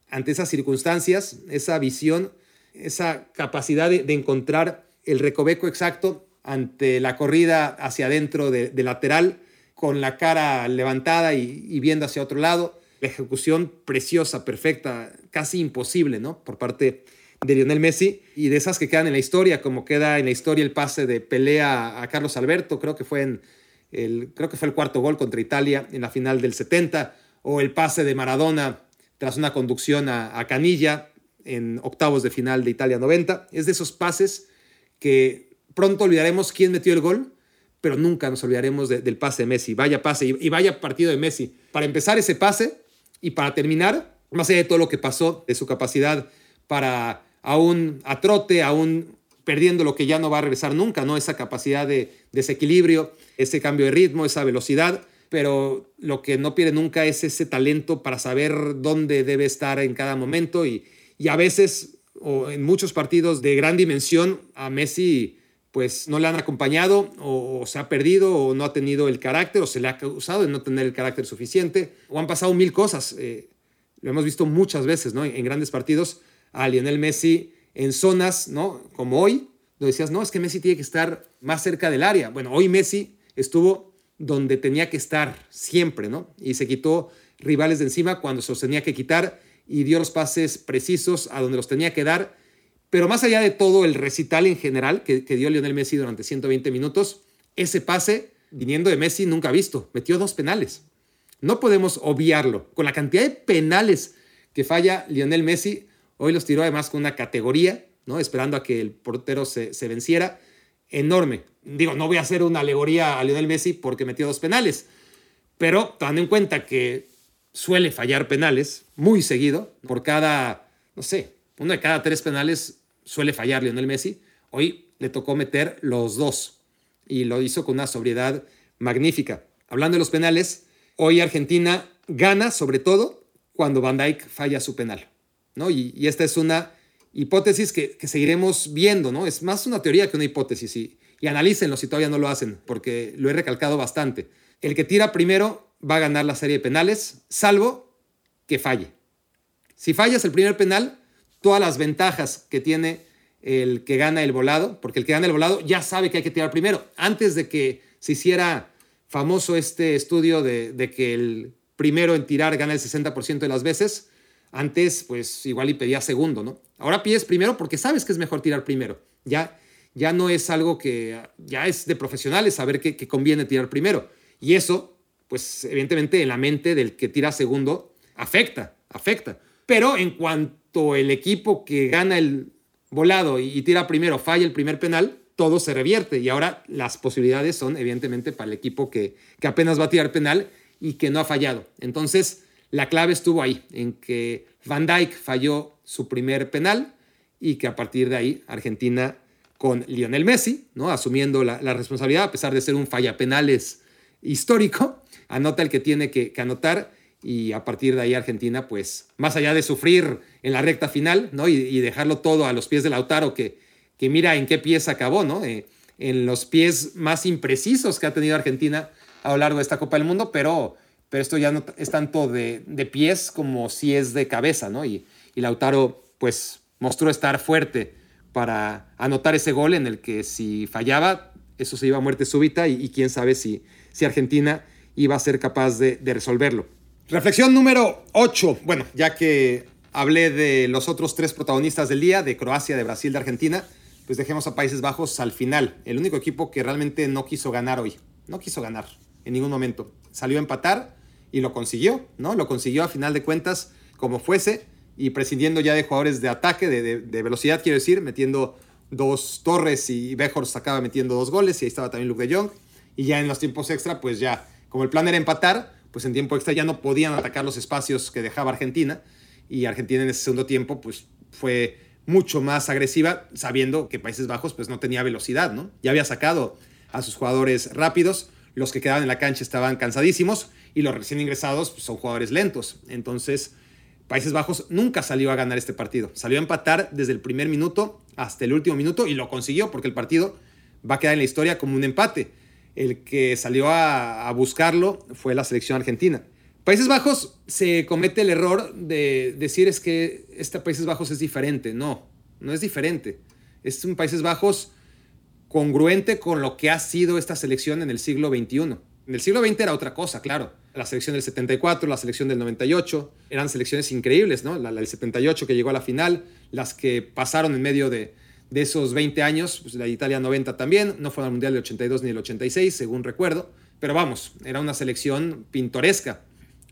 ante esas circunstancias, esa visión, esa capacidad de, encontrar el recoveco exacto ante la corrida hacia adentro de, lateral, con la cara levantada y, viendo hacia otro lado. La ejecución preciosa, perfecta, casi imposible, ¿no? Por parte de Lionel Messi y de esas que quedan en la historia, como queda en la historia el pase de pelea a Carlos Alberto, creo que fue en el, creo que fue el cuarto gol contra Italia en la final del 70, o el pase de Maradona tras una conducción a, Canilla en octavos de final de Italia 90. Es de esos pases que pronto olvidaremos quién metió el gol, pero nunca nos olvidaremos del pase de Messi. Vaya pase y, vaya partido de Messi. Para empezar ese pase y para terminar, más allá de todo lo que pasó, de su capacidad para aún a trote, aún perdiendo lo que ya no va a regresar nunca, ¿no? Esa capacidad de desequilibrio, ese cambio de ritmo, esa velocidad pero lo que no pierde nunca es ese talento para saber dónde debe estar en cada momento y, a veces o en muchos partidos de gran dimensión a Messi pues no le han acompañado o, se ha perdido o no ha tenido el carácter o se le ha acusado de no tener el carácter suficiente o han pasado mil cosas. Eh, lo hemos visto muchas veces ¿no? en, grandes partidos a Lionel Messi en zonas ¿no? como hoy, lo decías, no, es que Messi tiene que estar más cerca del área. Bueno, hoy Messi estuvo donde tenía que estar siempre, ¿no? Y se quitó rivales de encima cuando se los tenía que quitar y dio los pases precisos a donde los tenía que dar. Pero más allá de todo el recital en general que, dio Lionel Messi durante 120 minutos, ese pase, viniendo de Messi, nunca visto. Metió dos penales. No podemos obviarlo. Con la cantidad de penales que falla Lionel Messi, hoy los tiró además con una categoría, ¿no? Esperando a que el portero se, venciera enorme. Digo, no voy a hacer una alegoría a Lionel Messi porque metió dos penales, pero tomando en cuenta que suele fallar penales muy seguido, por cada, no sé, uno de cada tres penales suele fallar Lionel Messi. Hoy le tocó meter los dos y lo hizo con una sobriedad magnífica. Hablando de los penales, hoy Argentina gana sobre todo cuando Van Dijk falla su penal. ¿No? Y, y esta es una hipótesis que, seguiremos viendo, ¿no? Es más una teoría que una hipótesis y, y analícenlo si todavía no lo hacen, porque lo he recalcado bastante. El que tira primero va a ganar la serie de penales, salvo que falle. Si fallas el primer penal, todas las ventajas que tiene el que gana el volado, porque el que gana el volado ya sabe que hay que tirar primero. Antes de que se hiciera famoso este estudio de, de que el primero en tirar gana el 60% de las veces, antes pues igual y pedía segundo, ¿no? Ahora pides primero porque sabes que es mejor tirar primero. Ya, ya no es algo que ya es de profesionales saber que, que conviene tirar primero. Y eso, pues evidentemente en la mente del que tira segundo afecta, afecta. Pero en cuanto el equipo que gana el volado y, tira primero falla el primer penal, todo se revierte y ahora las posibilidades son evidentemente para el equipo que, que apenas va a tirar penal y que no ha fallado. Entonces, la clave estuvo ahí, en que Van Dijk falló su primer penal y que a partir de ahí Argentina con Lionel Messi, ¿no? asumiendo la, responsabilidad, a pesar de ser un falla penales histórico, anota el que tiene que, anotar y a partir de ahí Argentina, pues más allá de sufrir en la recta final ¿no? y, dejarlo todo a los pies de Lautaro, que, que mira en qué pies acabó, ¿no? Eh, en los pies más imprecisos que ha tenido Argentina a lo largo de esta Copa del Mundo, pero, pero esto ya no es tanto de, de pies como si es de cabeza, ¿no? Y, y Lautaro, pues, mostró estar fuerte para anotar ese gol en el que si fallaba, eso se iba a muerte súbita y, quién sabe si, si Argentina iba a ser capaz de, de resolverlo. Reflexión número 8. Bueno, ya que hablé de los otros tres protagonistas del día, de Croacia, de Brasil, de Argentina, pues dejemos a Países Bajos al final. El único equipo que realmente no quiso ganar hoy. No quiso ganar en ningún momento. Salió a empatar y lo consiguió, ¿no? Lo consiguió a final de cuentas como fuese y prescindiendo ya de jugadores de ataque, de, velocidad, quiero decir, metiendo dos torres y Bejors acaba metiendo dos goles y ahí estaba también Luke de Jong. Y ya en los tiempos extra, pues ya, como el plan era empatar, pues en tiempo extra ya no podían atacar los espacios que dejaba Argentina y Argentina en ese segundo tiempo pues fue mucho más agresiva sabiendo que Países Bajos pues no tenía velocidad, ¿no? Ya había sacado a sus jugadores rápidos, los que quedaban en la cancha estaban cansadísimos y los recién ingresados pues, son jugadores lentos. Entonces, Países Bajos nunca salió a ganar este partido. Salió a empatar desde el primer minuto hasta el último minuto y lo consiguió porque el partido va a quedar en la historia como un empate el que salió a, buscarlo fue la selección argentina. Países Bajos se comete el error de decir es que este Países Bajos es diferente. No, no es diferente. Es un Países Bajos congruente con lo que ha sido esta selección en el siglo XXI. En el siglo XX era otra cosa, claro. La selección del 74, la selección del 98, eran selecciones increíbles, ¿no? La, del 78 que llegó a la final, las que pasaron en medio de, de esos 20 años, pues la Italia 90 también, no fue al Mundial del 82 ni del 86, según recuerdo, pero vamos, era una selección pintoresca,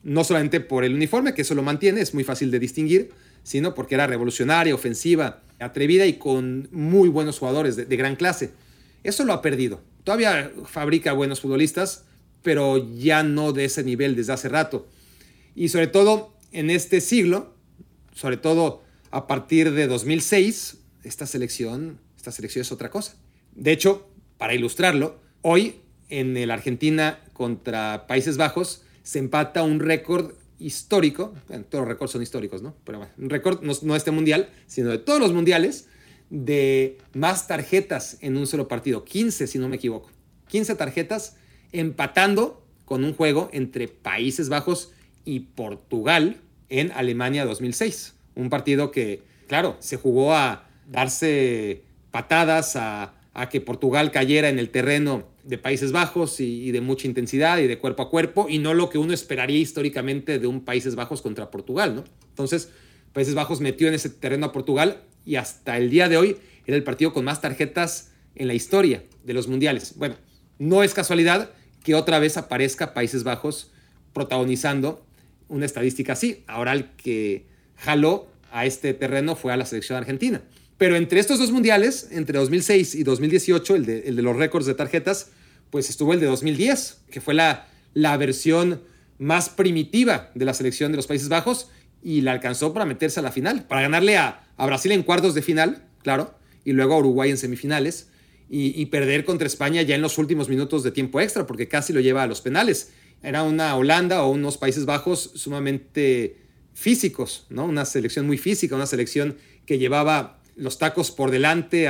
no solamente por el uniforme, que eso lo mantiene, es muy fácil de distinguir, sino porque era revolucionaria, ofensiva, atrevida y con muy buenos jugadores de, de gran clase. Eso lo ha perdido. Todavía fabrica buenos futbolistas, pero ya no de ese nivel desde hace rato. Y sobre todo en este siglo, sobre todo a partir de 2006, esta selección, esta selección es otra cosa. De hecho, para ilustrarlo, hoy en el Argentina contra Países Bajos se empata un récord histórico, bueno, todos los récords son históricos, ¿no? Pero bueno, un récord no, no este mundial, sino de todos los mundiales, de más tarjetas en un solo partido, 15 si no me equivoco, 15 tarjetas empatando con un juego entre Países Bajos y Portugal en Alemania 2006. Un partido que, claro, se jugó a darse patadas a, que Portugal cayera en el terreno de Países Bajos y, de mucha intensidad y de cuerpo a cuerpo y no lo que uno esperaría históricamente de un Países Bajos contra Portugal, ¿no? Entonces, Países Bajos metió en ese terreno a Portugal y hasta el día de hoy era el partido con más tarjetas en la historia de los mundiales. Bueno, no es casualidad que otra vez aparezca Países Bajos protagonizando una estadística así. Ahora el que jaló a este terreno fue a la selección argentina. Pero entre estos dos mundiales, entre 2006 y 2018, el de, el de los récords de tarjetas, pues estuvo el de 2010, que fue la, versión más primitiva de la selección de los Países Bajos y la alcanzó para meterse a la final, para ganarle a Brasil en cuartos de final, claro, y luego a Uruguay en semifinales, y, perder contra España ya en los últimos minutos de tiempo extra, porque casi lo lleva a los penales. Era una Holanda o unos Países Bajos sumamente físicos, ¿no? Una selección muy física, una selección que llevaba los tacos por delante,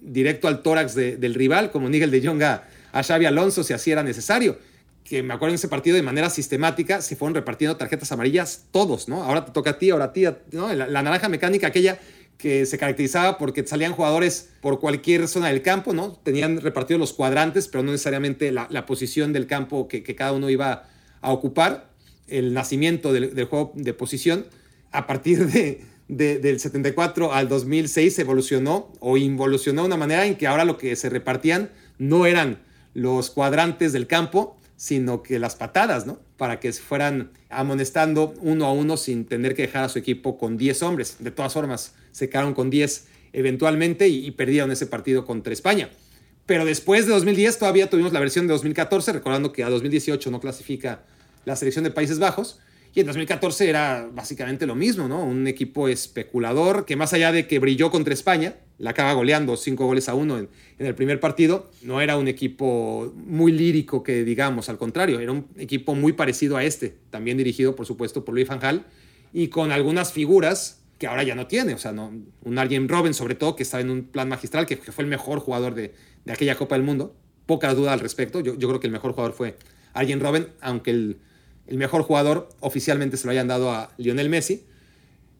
directo al tórax del rival, como Nigel de Jong a, Xavi Alonso si así era necesario. que me acuerdo en ese partido de manera sistemática se fueron repartiendo tarjetas amarillas todos, ¿no? Ahora te toca a ti, ahora a ti, ¿no? La naranja mecánica aquella que se caracterizaba porque salían jugadores por cualquier zona del campo, ¿no? Tenían repartidos los cuadrantes, pero no necesariamente la, la posición del campo que, que, cada uno iba a ocupar. El nacimiento del, del juego de posición, a partir de, de, del 74 al 2006, evolucionó o involucionó de una manera en que ahora lo que se repartían no eran los cuadrantes del campo, sino que las patadas, ¿no? Para que se fueran amonestando uno a uno sin tener que dejar a su equipo con 10 hombres. De todas formas, se quedaron con 10 eventualmente y, perdieron ese partido contra España. Pero después de 2010 todavía tuvimos la versión de 2014, recordando que a 2018 no clasifica la selección de Países Bajos. Y en 2014 era básicamente lo mismo, ¿no? Un equipo especulador que más allá de que brilló contra España, la acaba goleando cinco goles a uno en, en, el primer partido, no era un equipo muy lírico que digamos, al contrario, era un equipo muy parecido a este, también dirigido por supuesto por Luis Van Gaal y con algunas figuras que ahora ya no tiene, o sea, no, un Arjen Robben sobre todo que estaba en un plan magistral, que, fue el mejor jugador de, de, aquella Copa del Mundo, poca duda al respecto, yo, creo que el mejor jugador fue Arjen Robben, aunque el el mejor jugador oficialmente se lo hayan dado a Lionel Messi.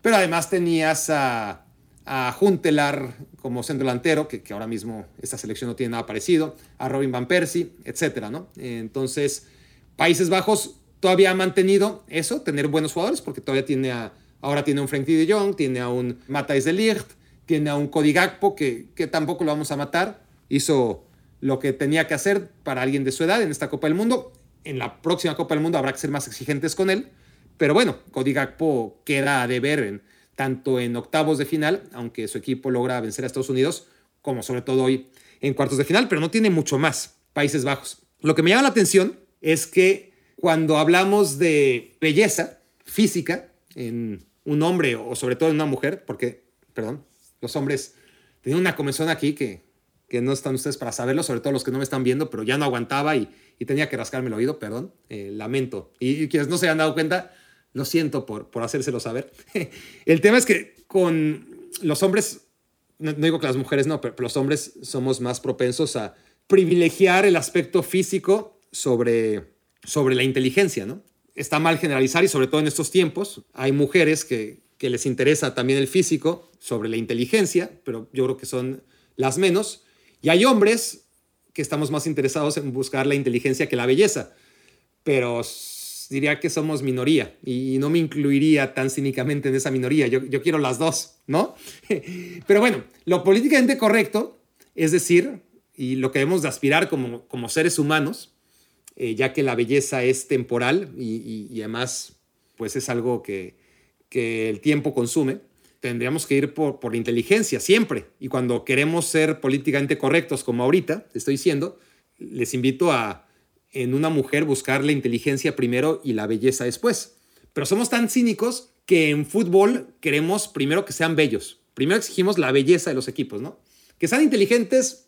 Pero además tenías a, a Juntelar como centro delantero, que, que, ahora mismo esta selección no tiene nada parecido, a Robin Van Persie, etcétera, ¿no? Entonces, Países Bajos todavía ha mantenido eso, tener buenos jugadores, porque todavía tiene a, ahora tiene un Frenkie de Jong, tiene a un Matthijs de Ligt, tiene a un Cody Gakpo, que, que tampoco lo vamos a matar, hizo lo que tenía que hacer para alguien de su edad en esta Copa del Mundo, en la próxima Copa del Mundo habrá que ser más exigentes con él. Pero bueno, Cody Gakpo queda a deber en, tanto en octavos de final, aunque su equipo logra vencer a Estados Unidos, como sobre todo hoy en cuartos de final, pero no tiene mucho más Países Bajos. Lo que me llama la atención es que cuando hablamos de belleza física en un hombre o sobre todo en una mujer, porque, perdón, los hombres tienen una comezón aquí que, que no están ustedes para saberlo, sobre todo los que no me están viendo, pero ya no aguantaba y, y tenía que rascarme el oído, perdón, eh, lamento. Y, y, quienes no se hayan dado cuenta, lo siento por, por hacérselo saber. el tema es que con los hombres, no, no, digo que las mujeres no, pero, pero los hombres somos más propensos a privilegiar el aspecto físico sobre, sobre la inteligencia, ¿no? Está mal generalizar y sobre todo en estos tiempos hay mujeres que, que les interesa también el físico sobre la inteligencia, pero yo creo que son las menos. Y hay hombres que estamos más interesados en buscar la inteligencia que la belleza, pero diría que somos minoría y no me incluiría tan cínicamente en esa minoría. Yo, yo quiero las dos, ¿no? Pero bueno, lo políticamente correcto, es decir, y lo que debemos de aspirar como, como seres humanos, eh, ya que la belleza es temporal y, y, además pues es algo que, que el tiempo consume, tendríamos que ir por, por la inteligencia siempre. Y cuando queremos ser políticamente correctos, como ahorita te estoy diciendo, les invito a en una mujer buscar la inteligencia primero y la belleza después. Pero somos tan cínicos que en fútbol queremos primero que sean bellos. Primero exigimos la belleza de los equipos, ¿no? Que sean inteligentes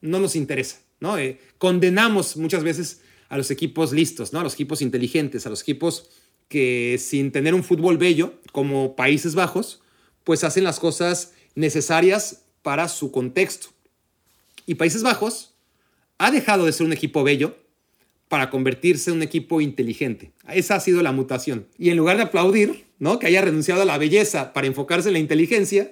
no nos interesa, ¿no? Eh, condenamos muchas veces a los equipos listos, ¿no? A los equipos inteligentes, a los equipos que sin tener un fútbol bello, como Países Bajos, pues hacen las cosas necesarias para su contexto. Y Países Bajos ha dejado de ser un equipo bello para convertirse en un equipo inteligente. Esa ha sido la mutación. Y en lugar de aplaudir, ¿no? Que haya renunciado a la belleza para enfocarse en la inteligencia,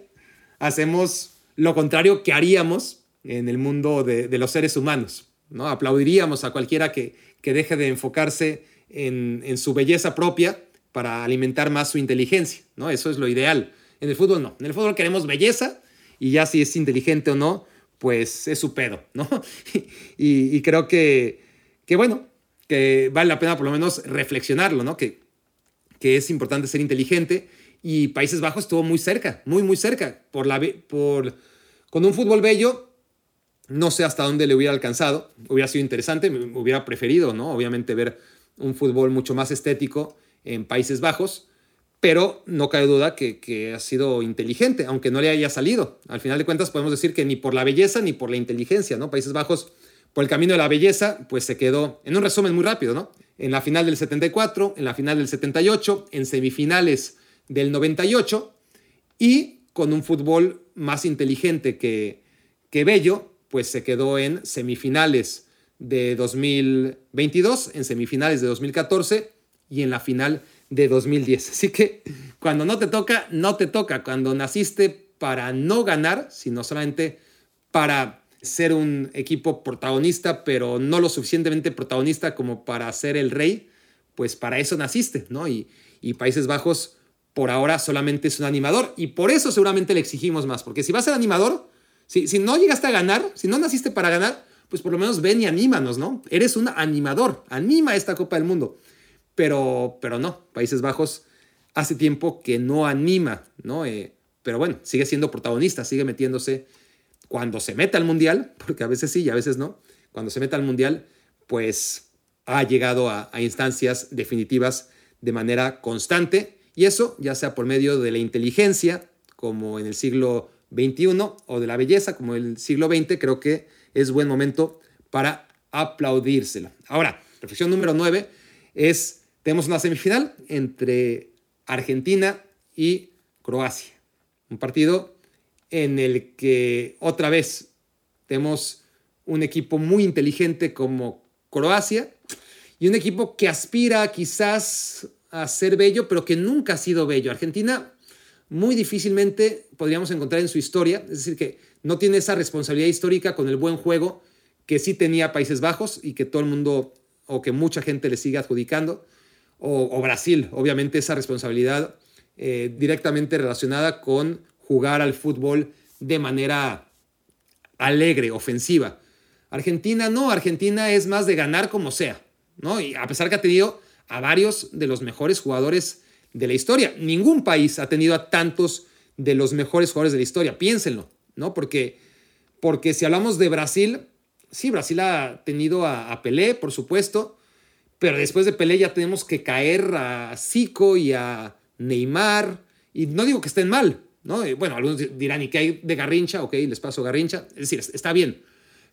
hacemos lo contrario que haríamos en el mundo de, los seres humanos, ¿no? Aplaudiríamos a cualquiera que, que deje de enfocarse en, en, su belleza propia para alimentar más su inteligencia, ¿no? Eso es lo ideal. En el fútbol no. En el fútbol queremos belleza y ya si es inteligente o no, pues es su pedo, ¿no? y, y, creo que, que, bueno, que vale la pena por lo menos reflexionarlo, ¿no? Que, que es importante ser inteligente y Países Bajos estuvo muy cerca, muy, muy cerca. Por la, por, con un fútbol bello, no sé hasta dónde le hubiera alcanzado, hubiera sido interesante, me hubiera preferido, ¿no? Obviamente ver un fútbol mucho más estético en Países Bajos, pero no cabe duda que, que, ha sido inteligente, aunque no le haya salido. Al final de cuentas podemos decir que ni por la belleza ni por la inteligencia, ¿no? Países Bajos, por el camino de la belleza, pues se quedó, en un resumen muy rápido, ¿no? En la final del 74, en la final del 78, en semifinales del 98 y con un fútbol más inteligente que, que bello, pues se quedó en semifinales de 2022, en semifinales de 2014 y en la final de 2010. Así que cuando no te toca, no te toca. Cuando naciste para no ganar, sino solamente para ser un equipo protagonista, pero no lo suficientemente protagonista como para ser el rey, pues para eso naciste, ¿no? Y, Países Bajos por ahora solamente es un animador y por eso seguramente le exigimos más, porque si vas a ser animador, si, si no llegaste a ganar, si no naciste para ganar, pues por lo menos ven y anímanos, ¿no? Eres un animador, anima esta Copa del Mundo. Pero, pero no, Países Bajos hace tiempo que no anima, ¿no? Eh, pero bueno, sigue siendo protagonista, sigue metiéndose cuando se meta al Mundial, porque a veces sí y a veces no, cuando se meta al Mundial, pues ha llegado a, instancias definitivas de manera constante y eso ya sea por medio de la inteligencia, como en el siglo XXI, o de la belleza, como el siglo XX, creo que es buen momento para aplaudírselo. Ahora, reflexión número 9 es, tenemos una semifinal entre Argentina y Croacia. Un partido en el que otra vez tenemos un equipo muy inteligente como Croacia y un equipo que aspira quizás a ser bello, pero que nunca ha sido bello. Argentina muy difícilmente podríamos encontrar en su historia, es decir, que no tiene esa responsabilidad histórica con el buen juego que sí tenía Países Bajos y que todo el mundo o que mucha gente le sigue adjudicando, o, Brasil, obviamente esa responsabilidad eh, directamente relacionada con jugar al fútbol de manera alegre, ofensiva. Argentina no, Argentina es más de ganar como sea, ¿no? Y a pesar que ha tenido a varios de los mejores jugadores de la historia, ningún país ha tenido a tantos de los mejores jugadores de la historia, piénsenlo, ¿no? Porque, porque si hablamos de Brasil, sí, Brasil ha tenido a, a Pelé, por supuesto, pero después de Pelé ya tenemos que caer a Zico y a Neymar, y no digo que estén mal, ¿no? Bueno, algunos dirán, ¿y qué hay de Garrincha? Ok, les paso Garrincha. Es decir, está bien.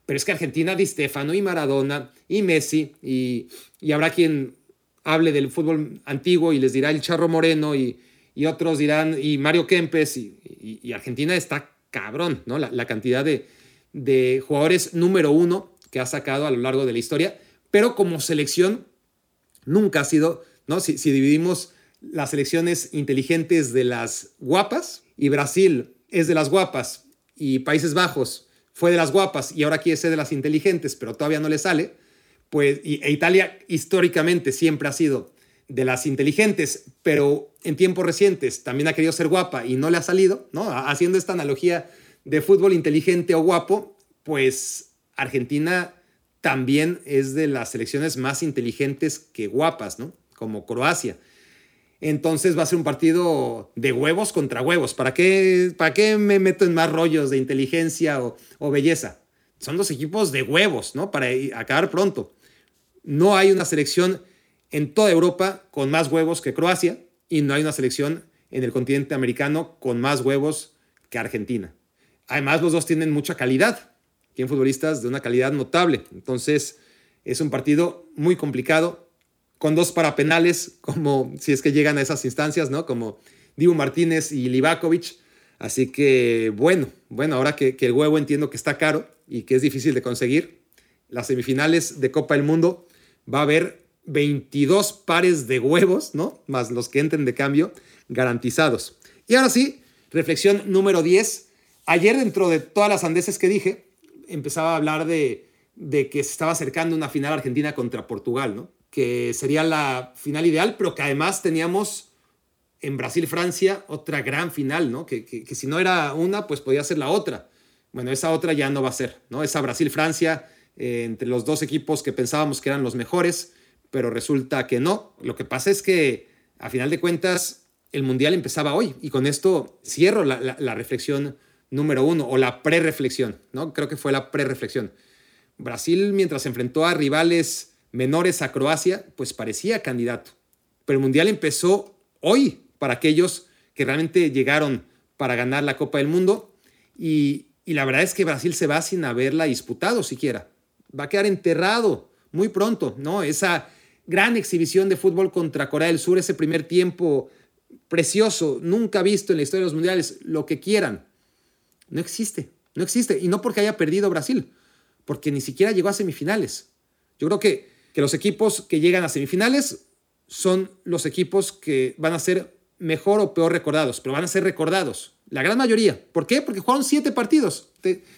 Pero es que Argentina, Di Stefano y Maradona y Messi, y, habrá quien hable del fútbol antiguo y les dirá el Charro Moreno, y, otros dirán, y Mario Kempes, y, Argentina está cabrón, ¿no? La, cantidad de, de jugadores número uno que ha sacado a lo largo de la historia, pero como selección nunca ha sido, ¿no? Si, si dividimos las selecciones inteligentes de las guapas y Brasil es de las guapas y Países Bajos fue de las guapas y ahora quiere ser de las inteligentes, pero todavía no le sale, pues y, e Italia históricamente siempre ha sido de las inteligentes, pero en tiempos recientes también ha querido ser guapa y no le ha salido, ¿no? Haciendo esta analogía de fútbol inteligente o guapo, pues Argentina también es de las selecciones más inteligentes que guapas, ¿no? Como Croacia. Entonces va a ser un partido de huevos contra huevos. ¿Para qué, para qué me meto en más rollos de inteligencia o, belleza? Son dos equipos de huevos, ¿no? Para acabar pronto. No hay una selección en toda Europa con más huevos que Croacia y no hay una selección en el continente americano con más huevos que Argentina. Además, los dos tienen mucha calidad. Tienen futbolistas de una calidad notable. Entonces, es un partido muy complicado con dos parapenales, como si es que llegan a esas instancias, ¿no? Como Dibu Martínez y Livakovic. Así que, bueno, bueno, ahora que, el huevo entiendo que está caro y que es difícil de conseguir, las semifinales de Copa del Mundo va a haber 22 pares de huevos, ¿no? Más los que entren de cambio, garantizados. Y ahora sí, reflexión número 10. Ayer, dentro de todas las andeses que dije, empezaba a hablar de, de que se estaba acercando una final argentina contra Portugal, ¿no? que sería la final ideal, pero que además teníamos en Brasil-Francia otra gran final, ¿no? Que, que, si no era una, pues podía ser la otra. Bueno, esa otra ya no va a ser, ¿no? Esa Brasil-Francia, eh, entre los dos equipos que pensábamos que eran los mejores, pero resulta que no. Lo que pasa es que, a final de cuentas, el Mundial empezaba hoy, y con esto cierro la, la reflexión número uno, o la pre-reflexión, ¿no? Creo que fue la pre-reflexión. Brasil, mientras enfrentó a rivales menores a Croacia, pues parecía candidato. Pero el Mundial empezó hoy para aquellos que realmente llegaron para ganar la Copa del Mundo y, la verdad es que Brasil se va sin haberla disputado siquiera. Va a quedar enterrado muy pronto, ¿no? Esa gran exhibición de fútbol contra Corea del Sur, ese primer tiempo precioso, nunca visto en la historia de los mundiales, lo que quieran, no existe, no existe. Y no porque haya perdido Brasil, porque ni siquiera llegó a semifinales. Yo creo que, que los equipos que llegan a semifinales son los equipos que van a ser mejor o peor recordados, pero van a ser recordados. La gran mayoría. ¿Por qué? Porque jugaron siete partidos.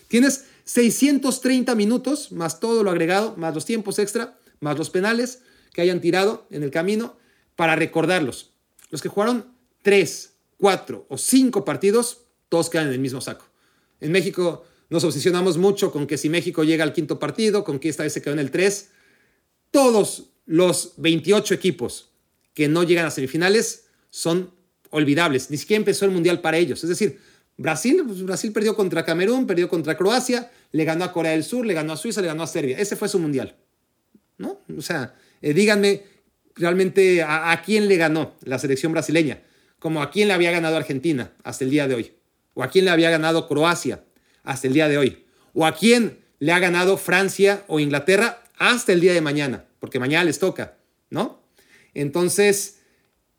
tienes 630 minutos, más todo lo agregado, más los tiempos extra, más los penales que hayan tirado en el camino, para recordarlos. Los que jugaron tres, cuatro o cinco partidos, todos quedan en el mismo saco. En México nos obsesionamos mucho con que si México llega al quinto partido, con que esta vez se quedó en el 3. Todos los 28 equipos que no llegan a semifinales son olvidables. Ni siquiera empezó el Mundial para ellos. Es decir, Brasil, pues, Brasil perdió contra Camerún, perdió contra Croacia, le ganó a Corea del Sur, le ganó a Suiza, le ganó a Serbia. Ese fue su Mundial. ¿No? O sea, eh, díganme realmente a, a, quién le ganó la selección brasileña, como a quién le había ganado Argentina hasta el día de hoy, o a quién le había ganado Croacia hasta el día de hoy, o a quién le ha ganado Francia o Inglaterra hasta el día de mañana, porque mañana les toca, ¿no? Entonces,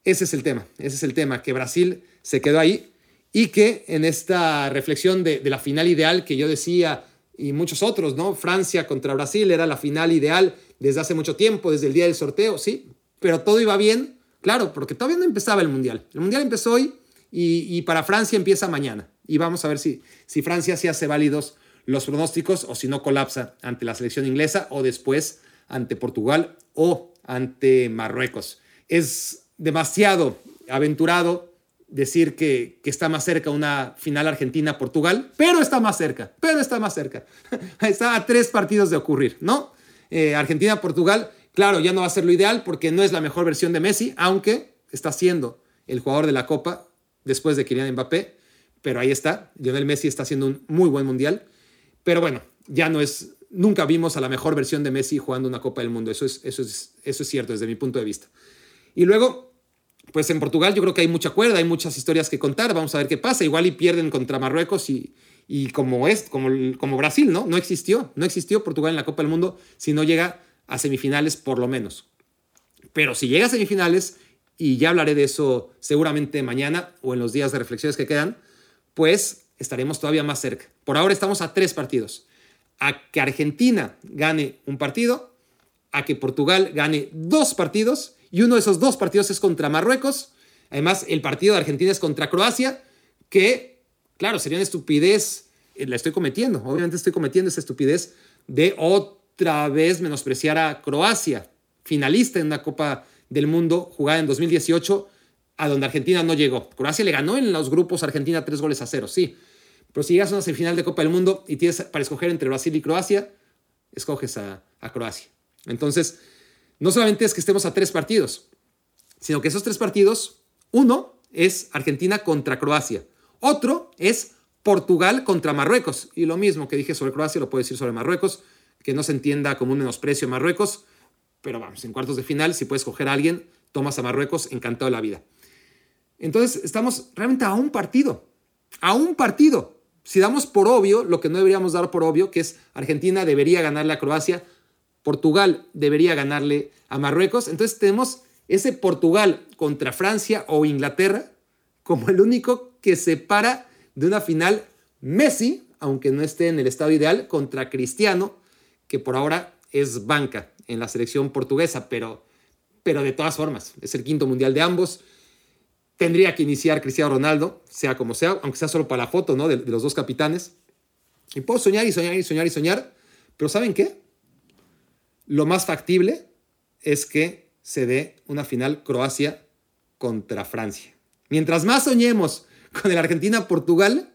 ese es el tema, ese es el tema, que Brasil se quedó ahí y que en esta reflexión de, la final ideal que yo decía y muchos otros, ¿no? Francia contra Brasil era la final ideal desde hace mucho tiempo, desde el día del sorteo, sí, pero todo iba bien, claro, porque todavía no empezaba el Mundial. El Mundial empezó hoy y, para Francia empieza mañana. Y vamos a ver si, si Francia se hace válidos los pronósticos o si no colapsa ante la selección inglesa o después ante Portugal o ante Marruecos. Es demasiado aventurado decir que, está más cerca una final Argentina-Portugal, pero está más cerca, pero está más cerca. está a tres partidos de ocurrir, ¿no? Eh, Argentina-Portugal, claro, ya no va a ser lo ideal porque no es la mejor versión de Messi, aunque está siendo el jugador de la Copa después de Kylian Mbappé, pero ahí está, Lionel Messi está haciendo un muy buen mundial, pero bueno, ya no es, nunca vimos a la mejor versión de Messi jugando una Copa del Mundo, eso es, eso es, eso es cierto desde mi punto de vista. Y luego, pues en Portugal yo creo que hay mucha cuerda, hay muchas historias que contar, vamos a ver qué pasa, igual y pierden contra Marruecos y, y como es, como, como Brasil, ¿no? No existió, no existió Portugal en la Copa del Mundo si no llega a semifinales por lo menos. Pero si llega a semifinales, y ya hablaré de eso seguramente mañana o en los días de reflexiones que quedan, pues estaremos todavía más cerca. Por ahora estamos a tres partidos. A que Argentina gane un partido, a que Portugal gane dos partidos y uno de esos dos partidos es contra Marruecos. Además, el partido de Argentina es contra Croacia, que, claro, sería una estupidez, eh, la estoy cometiendo, obviamente estoy cometiendo esa estupidez de otra vez menospreciar a Croacia, finalista en una Copa del Mundo jugada en 2018, a donde Argentina no llegó. Croacia le ganó en los grupos Argentina tres goles a cero, sí. Pero si llegas a una semifinal de Copa del Mundo y tienes para escoger entre Brasil y Croacia, escoges a, a Croacia. Entonces, no solamente es que estemos a tres partidos, sino que esos tres partidos, uno es Argentina contra Croacia, otro es Portugal contra Marruecos. Y lo mismo que dije sobre Croacia lo puedo decir sobre Marruecos, que no se entienda como un menosprecio a Marruecos, pero vamos, en cuartos de final, si puedes coger a alguien, tomas a Marruecos, encantado de la vida. Entonces, estamos realmente a un partido, a un partido. Si damos por obvio lo que no deberíamos dar por obvio, que es Argentina debería ganarle a Croacia, Portugal debería ganarle a Marruecos. Entonces tenemos ese Portugal contra Francia o Inglaterra como el único que separa de una final Messi, aunque no esté en el estado ideal, contra Cristiano, que por ahora es banca en la selección portuguesa, pero, pero de todas formas, es el quinto mundial de ambos. Tendría que iniciar Cristiano Ronaldo, sea como sea, aunque sea solo para la foto ¿no? de, de los dos capitanes. Y puedo soñar y soñar y soñar y soñar, pero ¿saben qué? Lo más factible es que se dé una final Croacia contra Francia. Mientras más soñemos con el Argentina-Portugal,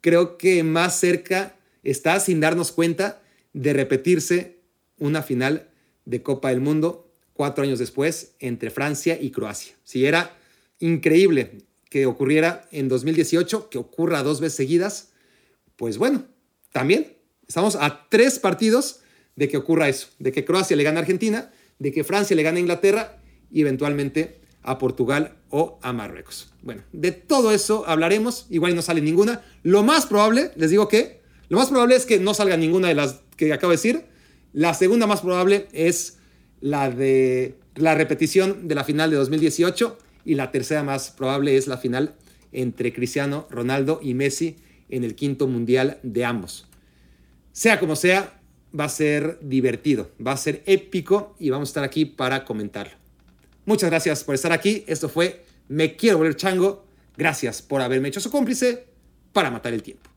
creo que más cerca está, sin darnos cuenta, de repetirse una final de Copa del Mundo cuatro años después entre Francia y Croacia. Si era increíble que ocurriera en 2018, que ocurra dos veces seguidas, pues bueno, también estamos a tres partidos de que ocurra eso, de que Croacia le gane a Argentina, de que Francia le gane a Inglaterra y eventualmente a Portugal o a Marruecos. Bueno, de todo eso hablaremos, igual no sale ninguna. Lo más probable, les digo que, lo más probable es que no salga ninguna de las que acabo de decir. La segunda más probable es la de la repetición de la final de 2018 y la tercera más probable es la final entre Cristiano Ronaldo y Messi en el quinto mundial de ambos. Sea como sea, va a ser divertido, va a ser épico y vamos a estar aquí para comentarlo. Muchas gracias por estar aquí. Esto fue Me Quiero Volver Chango. Gracias por haberme hecho su cómplice para matar el tiempo.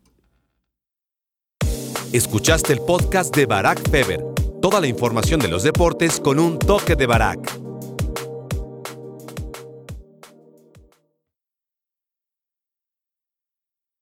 Escuchaste el podcast de Barack Feber. Toda la información de los deportes con un toque de Barack.